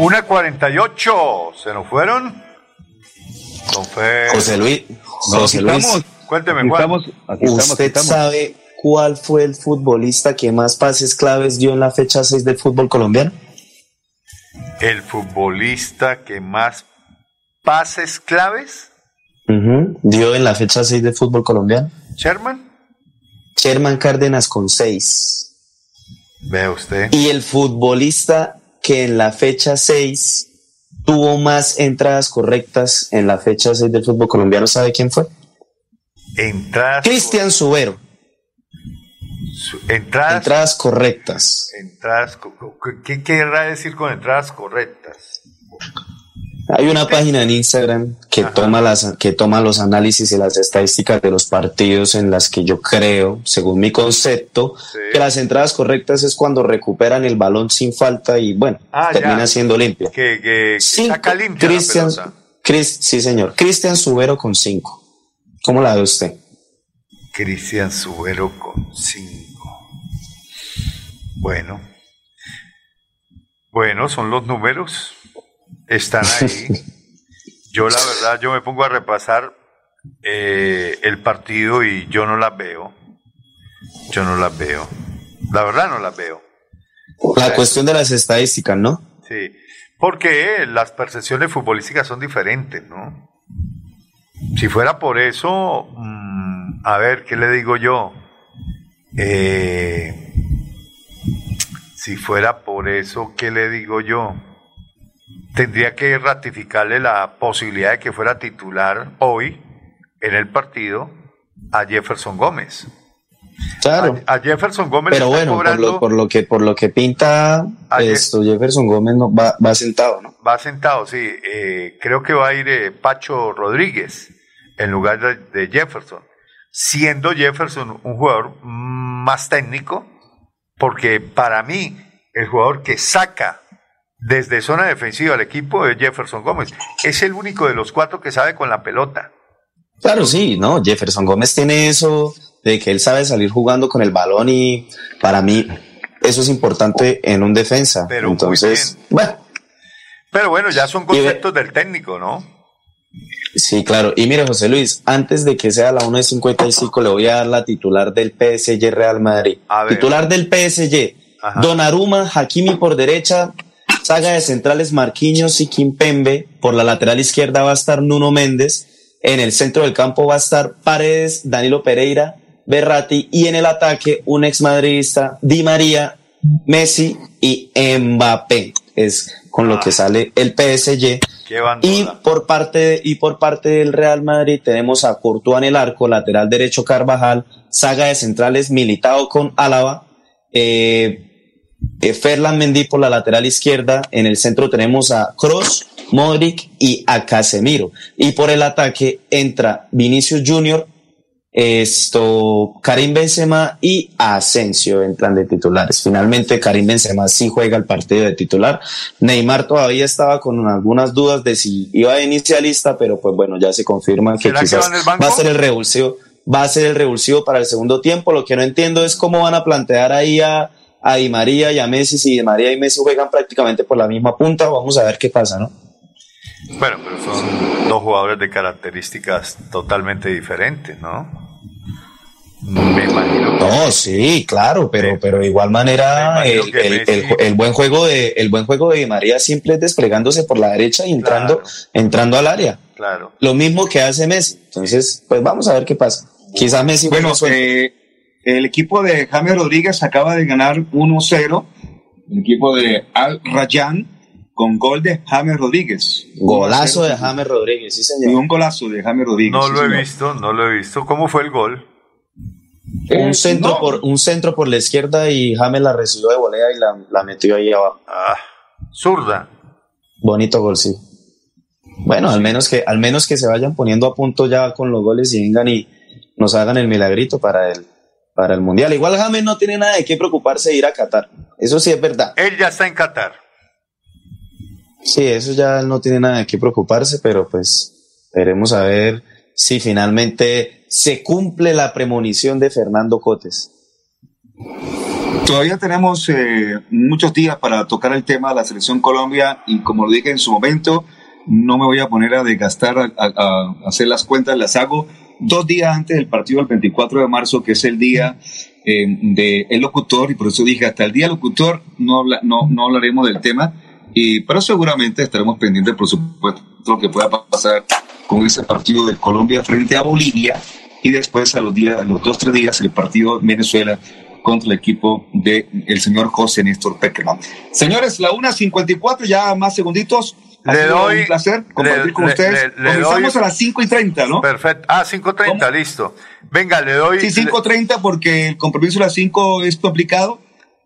Una 48, ¿se nos fueron? Fe- José Luis, José Luis. Cuénteme, Aquí Juan. estamos, aquí estamos, aquí ¿Usted estamos. sabe cuál fue el futbolista que más pases claves dio en la fecha 6 del fútbol colombiano? El futbolista que más pases claves, Dio en la fecha 6 del fútbol colombiano. Sherman. Sherman Cárdenas con 6. Ve usted. Y el futbolista que en la fecha 6 tuvo más entradas correctas en la fecha 6 del fútbol colombiano, ¿sabe quién fue? Entradas. Cristian Subero. su- Entradas. Entradas correctas. entradas ¿Qué querrá decir con entradas correctas? Hay una página en Instagram que toma las que toma los análisis y las estadísticas de los partidos en las que yo creo, según mi concepto, que las entradas correctas es cuando recuperan el balón sin falta y bueno, Ah, termina ya. siendo limpia. Que, que- saca limpia la. Cris- sí señor, Cristian Subero con 5. ¿Cómo la ve usted? Cristian Subero con 5. Bueno. Bueno, son los números. Están ahí. yo la verdad, yo me pongo a repasar eh, el partido y yo no las veo. Yo no las veo. La verdad no las veo. La cuestión de las estadísticas, ¿no? Sí. Porque las percepciones futbolísticas son diferentes, ¿no? Si fuera por eso, mm, a ver, ¿qué le digo yo? Eh, si fuera por eso, ¿qué le digo yo? Tendría que ratificarle la posibilidad de que fuera titular hoy en el partido a Jefferson Gómez. Claro. A, a Jefferson Gómez Pero bueno, por lo, por lo que por lo que pinta esto Jefferson Gómez no, va, va sentado, ¿no? va sentado, sí. eh, creo que va a ir eh, Pacho Rodríguez en lugar de, de Jefferson. Siendo Jefferson un jugador más técnico, porque para mí el jugador que saca desde zona defensiva al equipo es Jefferson Gómez. Es el único de los cuatro que sabe con la pelota. Claro, sí, no, Jefferson Gómez tiene eso de que él sabe salir jugando con el balón y para mí eso es importante en un defensa. Pero Entonces, bueno, Pero bueno, ya son conceptos del técnico, ¿no? sí, claro. Y mire, José Luis, antes de que sea la 1.55 le voy a dar la titular del PSG Real Madrid. Titular del PSG, Ajá. Donnarumma, Hakimi por derecha, saga de centrales Marquinhos y Kimpembe. Por la lateral izquierda va a estar Nuno Méndez. En el centro del campo va a estar Paredes, Danilo Pereira, Berratti y en el ataque un ex madridista, Di María, Messi y Mbappé. Es con lo que sale el PSG. Y por parte y por parte del Real Madrid tenemos a Courtois en el arco, lateral derecho Carvajal, saga de centrales Militao con Álava, eh, Ferland Mendy por la lateral izquierda, en el centro tenemos a Kroos, Modric y a Casemiro. Y por el ataque entra Vinicius Junior, esto Karim Benzema y Asensio entran de titulares. Finalmente Karim Benzema sí juega el partido de titular. Neymar todavía estaba con algunas dudas de si iba de inicialista, pero pues bueno, ya se confirma que ¿Será que quizás va a ser el revulsivo, va a ser el revulsivo para el segundo tiempo. Lo que no entiendo es cómo van a plantear ahí a, a Di María y a Messi, si Di María y Messi juegan prácticamente por la misma punta, vamos a ver qué pasa, ¿no? Bueno, pero son dos jugadores de características totalmente diferentes, ¿no? Me imagino. que- No, sí, claro, pero, pero de igual manera el, el- el buen juego de el buen juego de Di María siempre es desplegándose por la derecha y entrando entrando al área. Claro. Lo mismo que hace Messi. Entonces, pues vamos a ver qué pasa. Quizás Messi Bueno, eh, el equipo de James Rodríguez acaba de ganar 1-0. El equipo de Al Rayyan con gol de James Rodríguez. Golazo de 1-0. James Rodríguez, sí Y señor. un golazo de James Rodríguez. No sí, lo he señor. visto, no lo he visto. ¿Cómo fue el gol? Un centro no. por un centro por la izquierda y James la recibió de volea y la, la metió ahí abajo. Ah, zurda. Bonito gol, sí. Bueno, al menos que al menos que se vayan poniendo a punto ya con los goles y vengan y nos hagan el milagrito para el para el mundial. Igual James no tiene nada de qué preocuparse de ir a Qatar. Eso sí es verdad. Él ya está en Qatar. Sí, eso ya no tiene nada de qué preocuparse, pero pues veremos a ver si finalmente se cumple la premonición de Fernando Cotes. Todavía tenemos eh, muchos días para tocar el tema de la selección Colombia y como lo dije en su momento, no me voy a poner a desgastar, a, a- a hacer las cuentas, las hago dos días antes del partido del 24 de marzo, que es el día eh, del locutor, y por eso dije, hasta el día locutor no, habla, no, no hablaremos del tema, y, pero seguramente estaremos pendientes, por supuesto, de lo que pueda pasar con ese partido de Colombia frente a Bolivia, y después a los, días, a los dos, tres días, el partido Venezuela contra el equipo del el señor José Néstor Peckerman. Señores, la 1.54, ya más segunditos. Ha Le sido doy- un placer compartir le- con le- ustedes. le- Comenzamos doy- a las 5 y 30, ¿no? Perfecto. Ah, 5.30, listo. Venga, le doy. Sí, 5.30 porque el compromiso a las 5 es complicado.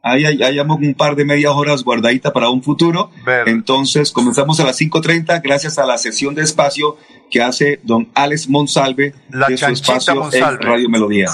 Ahí hay, hayamos un par de medias horas guardaditas para un futuro. Entonces comenzamos a las 5.30 gracias a la sesión de espacio que hace don Alex Monsalve La de su espacio Monsalve. en Radio Melodía.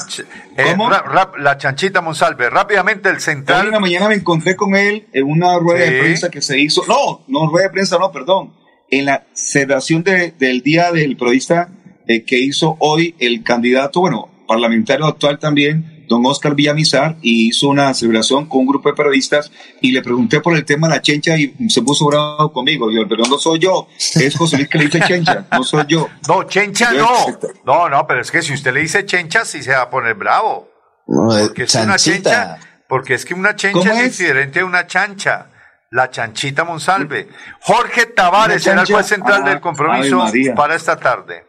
Eh, ra- rap- la chanchita Monsalve. Rápidamente el Hoy central. en la mañana me encontré con él en una rueda Sí. de prensa que se hizo. No, no rueda de prensa, no, perdón. En la celebración de- del Día del Periodista eh, que hizo hoy el candidato, bueno, parlamentario actual también, don Oscar Villamizar, y hizo una celebración con un grupo de periodistas y le pregunté por el tema de la chencha y se puso bravo conmigo. Yo, pero no soy yo, es José Luis que le dice chencha, no soy yo. No, chencha Yo- no. No, no, pero es que si usted le dice chencha, sí se va a poner bravo. Porque es que una chencha, porque es que una chencha ¿Cómo es, es? diferente a una chancha. La chanchita Monsalve. Jorge Tavares será el juez central Ah, del compromiso Ave María. para esta tarde.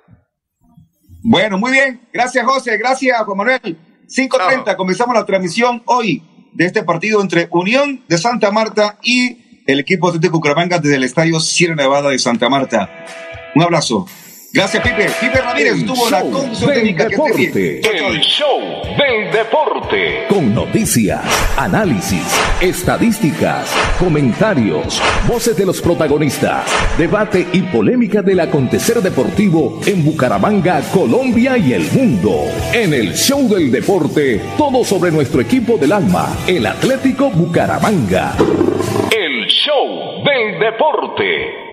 Bueno, muy bien. Gracias, José. Gracias, Juan Manuel. 5.30, comenzamos la transmisión hoy de este partido entre Unión de Santa Marta y el equipo Atlético Bucaramanga desde el Estadio Sierra Nevada de Santa Marta. Un abrazo. Gracias, Pipe. Pipe Ramírez El estuvo en la del técnica. Que deporte. El show del deporte. Con noticias, análisis, estadísticas, comentarios, voces de los protagonistas, debate y polémica del acontecer deportivo en Bucaramanga, Colombia y el mundo. En el show del deporte, todo sobre nuestro equipo del alma, el Atlético Bucaramanga. El show del deporte.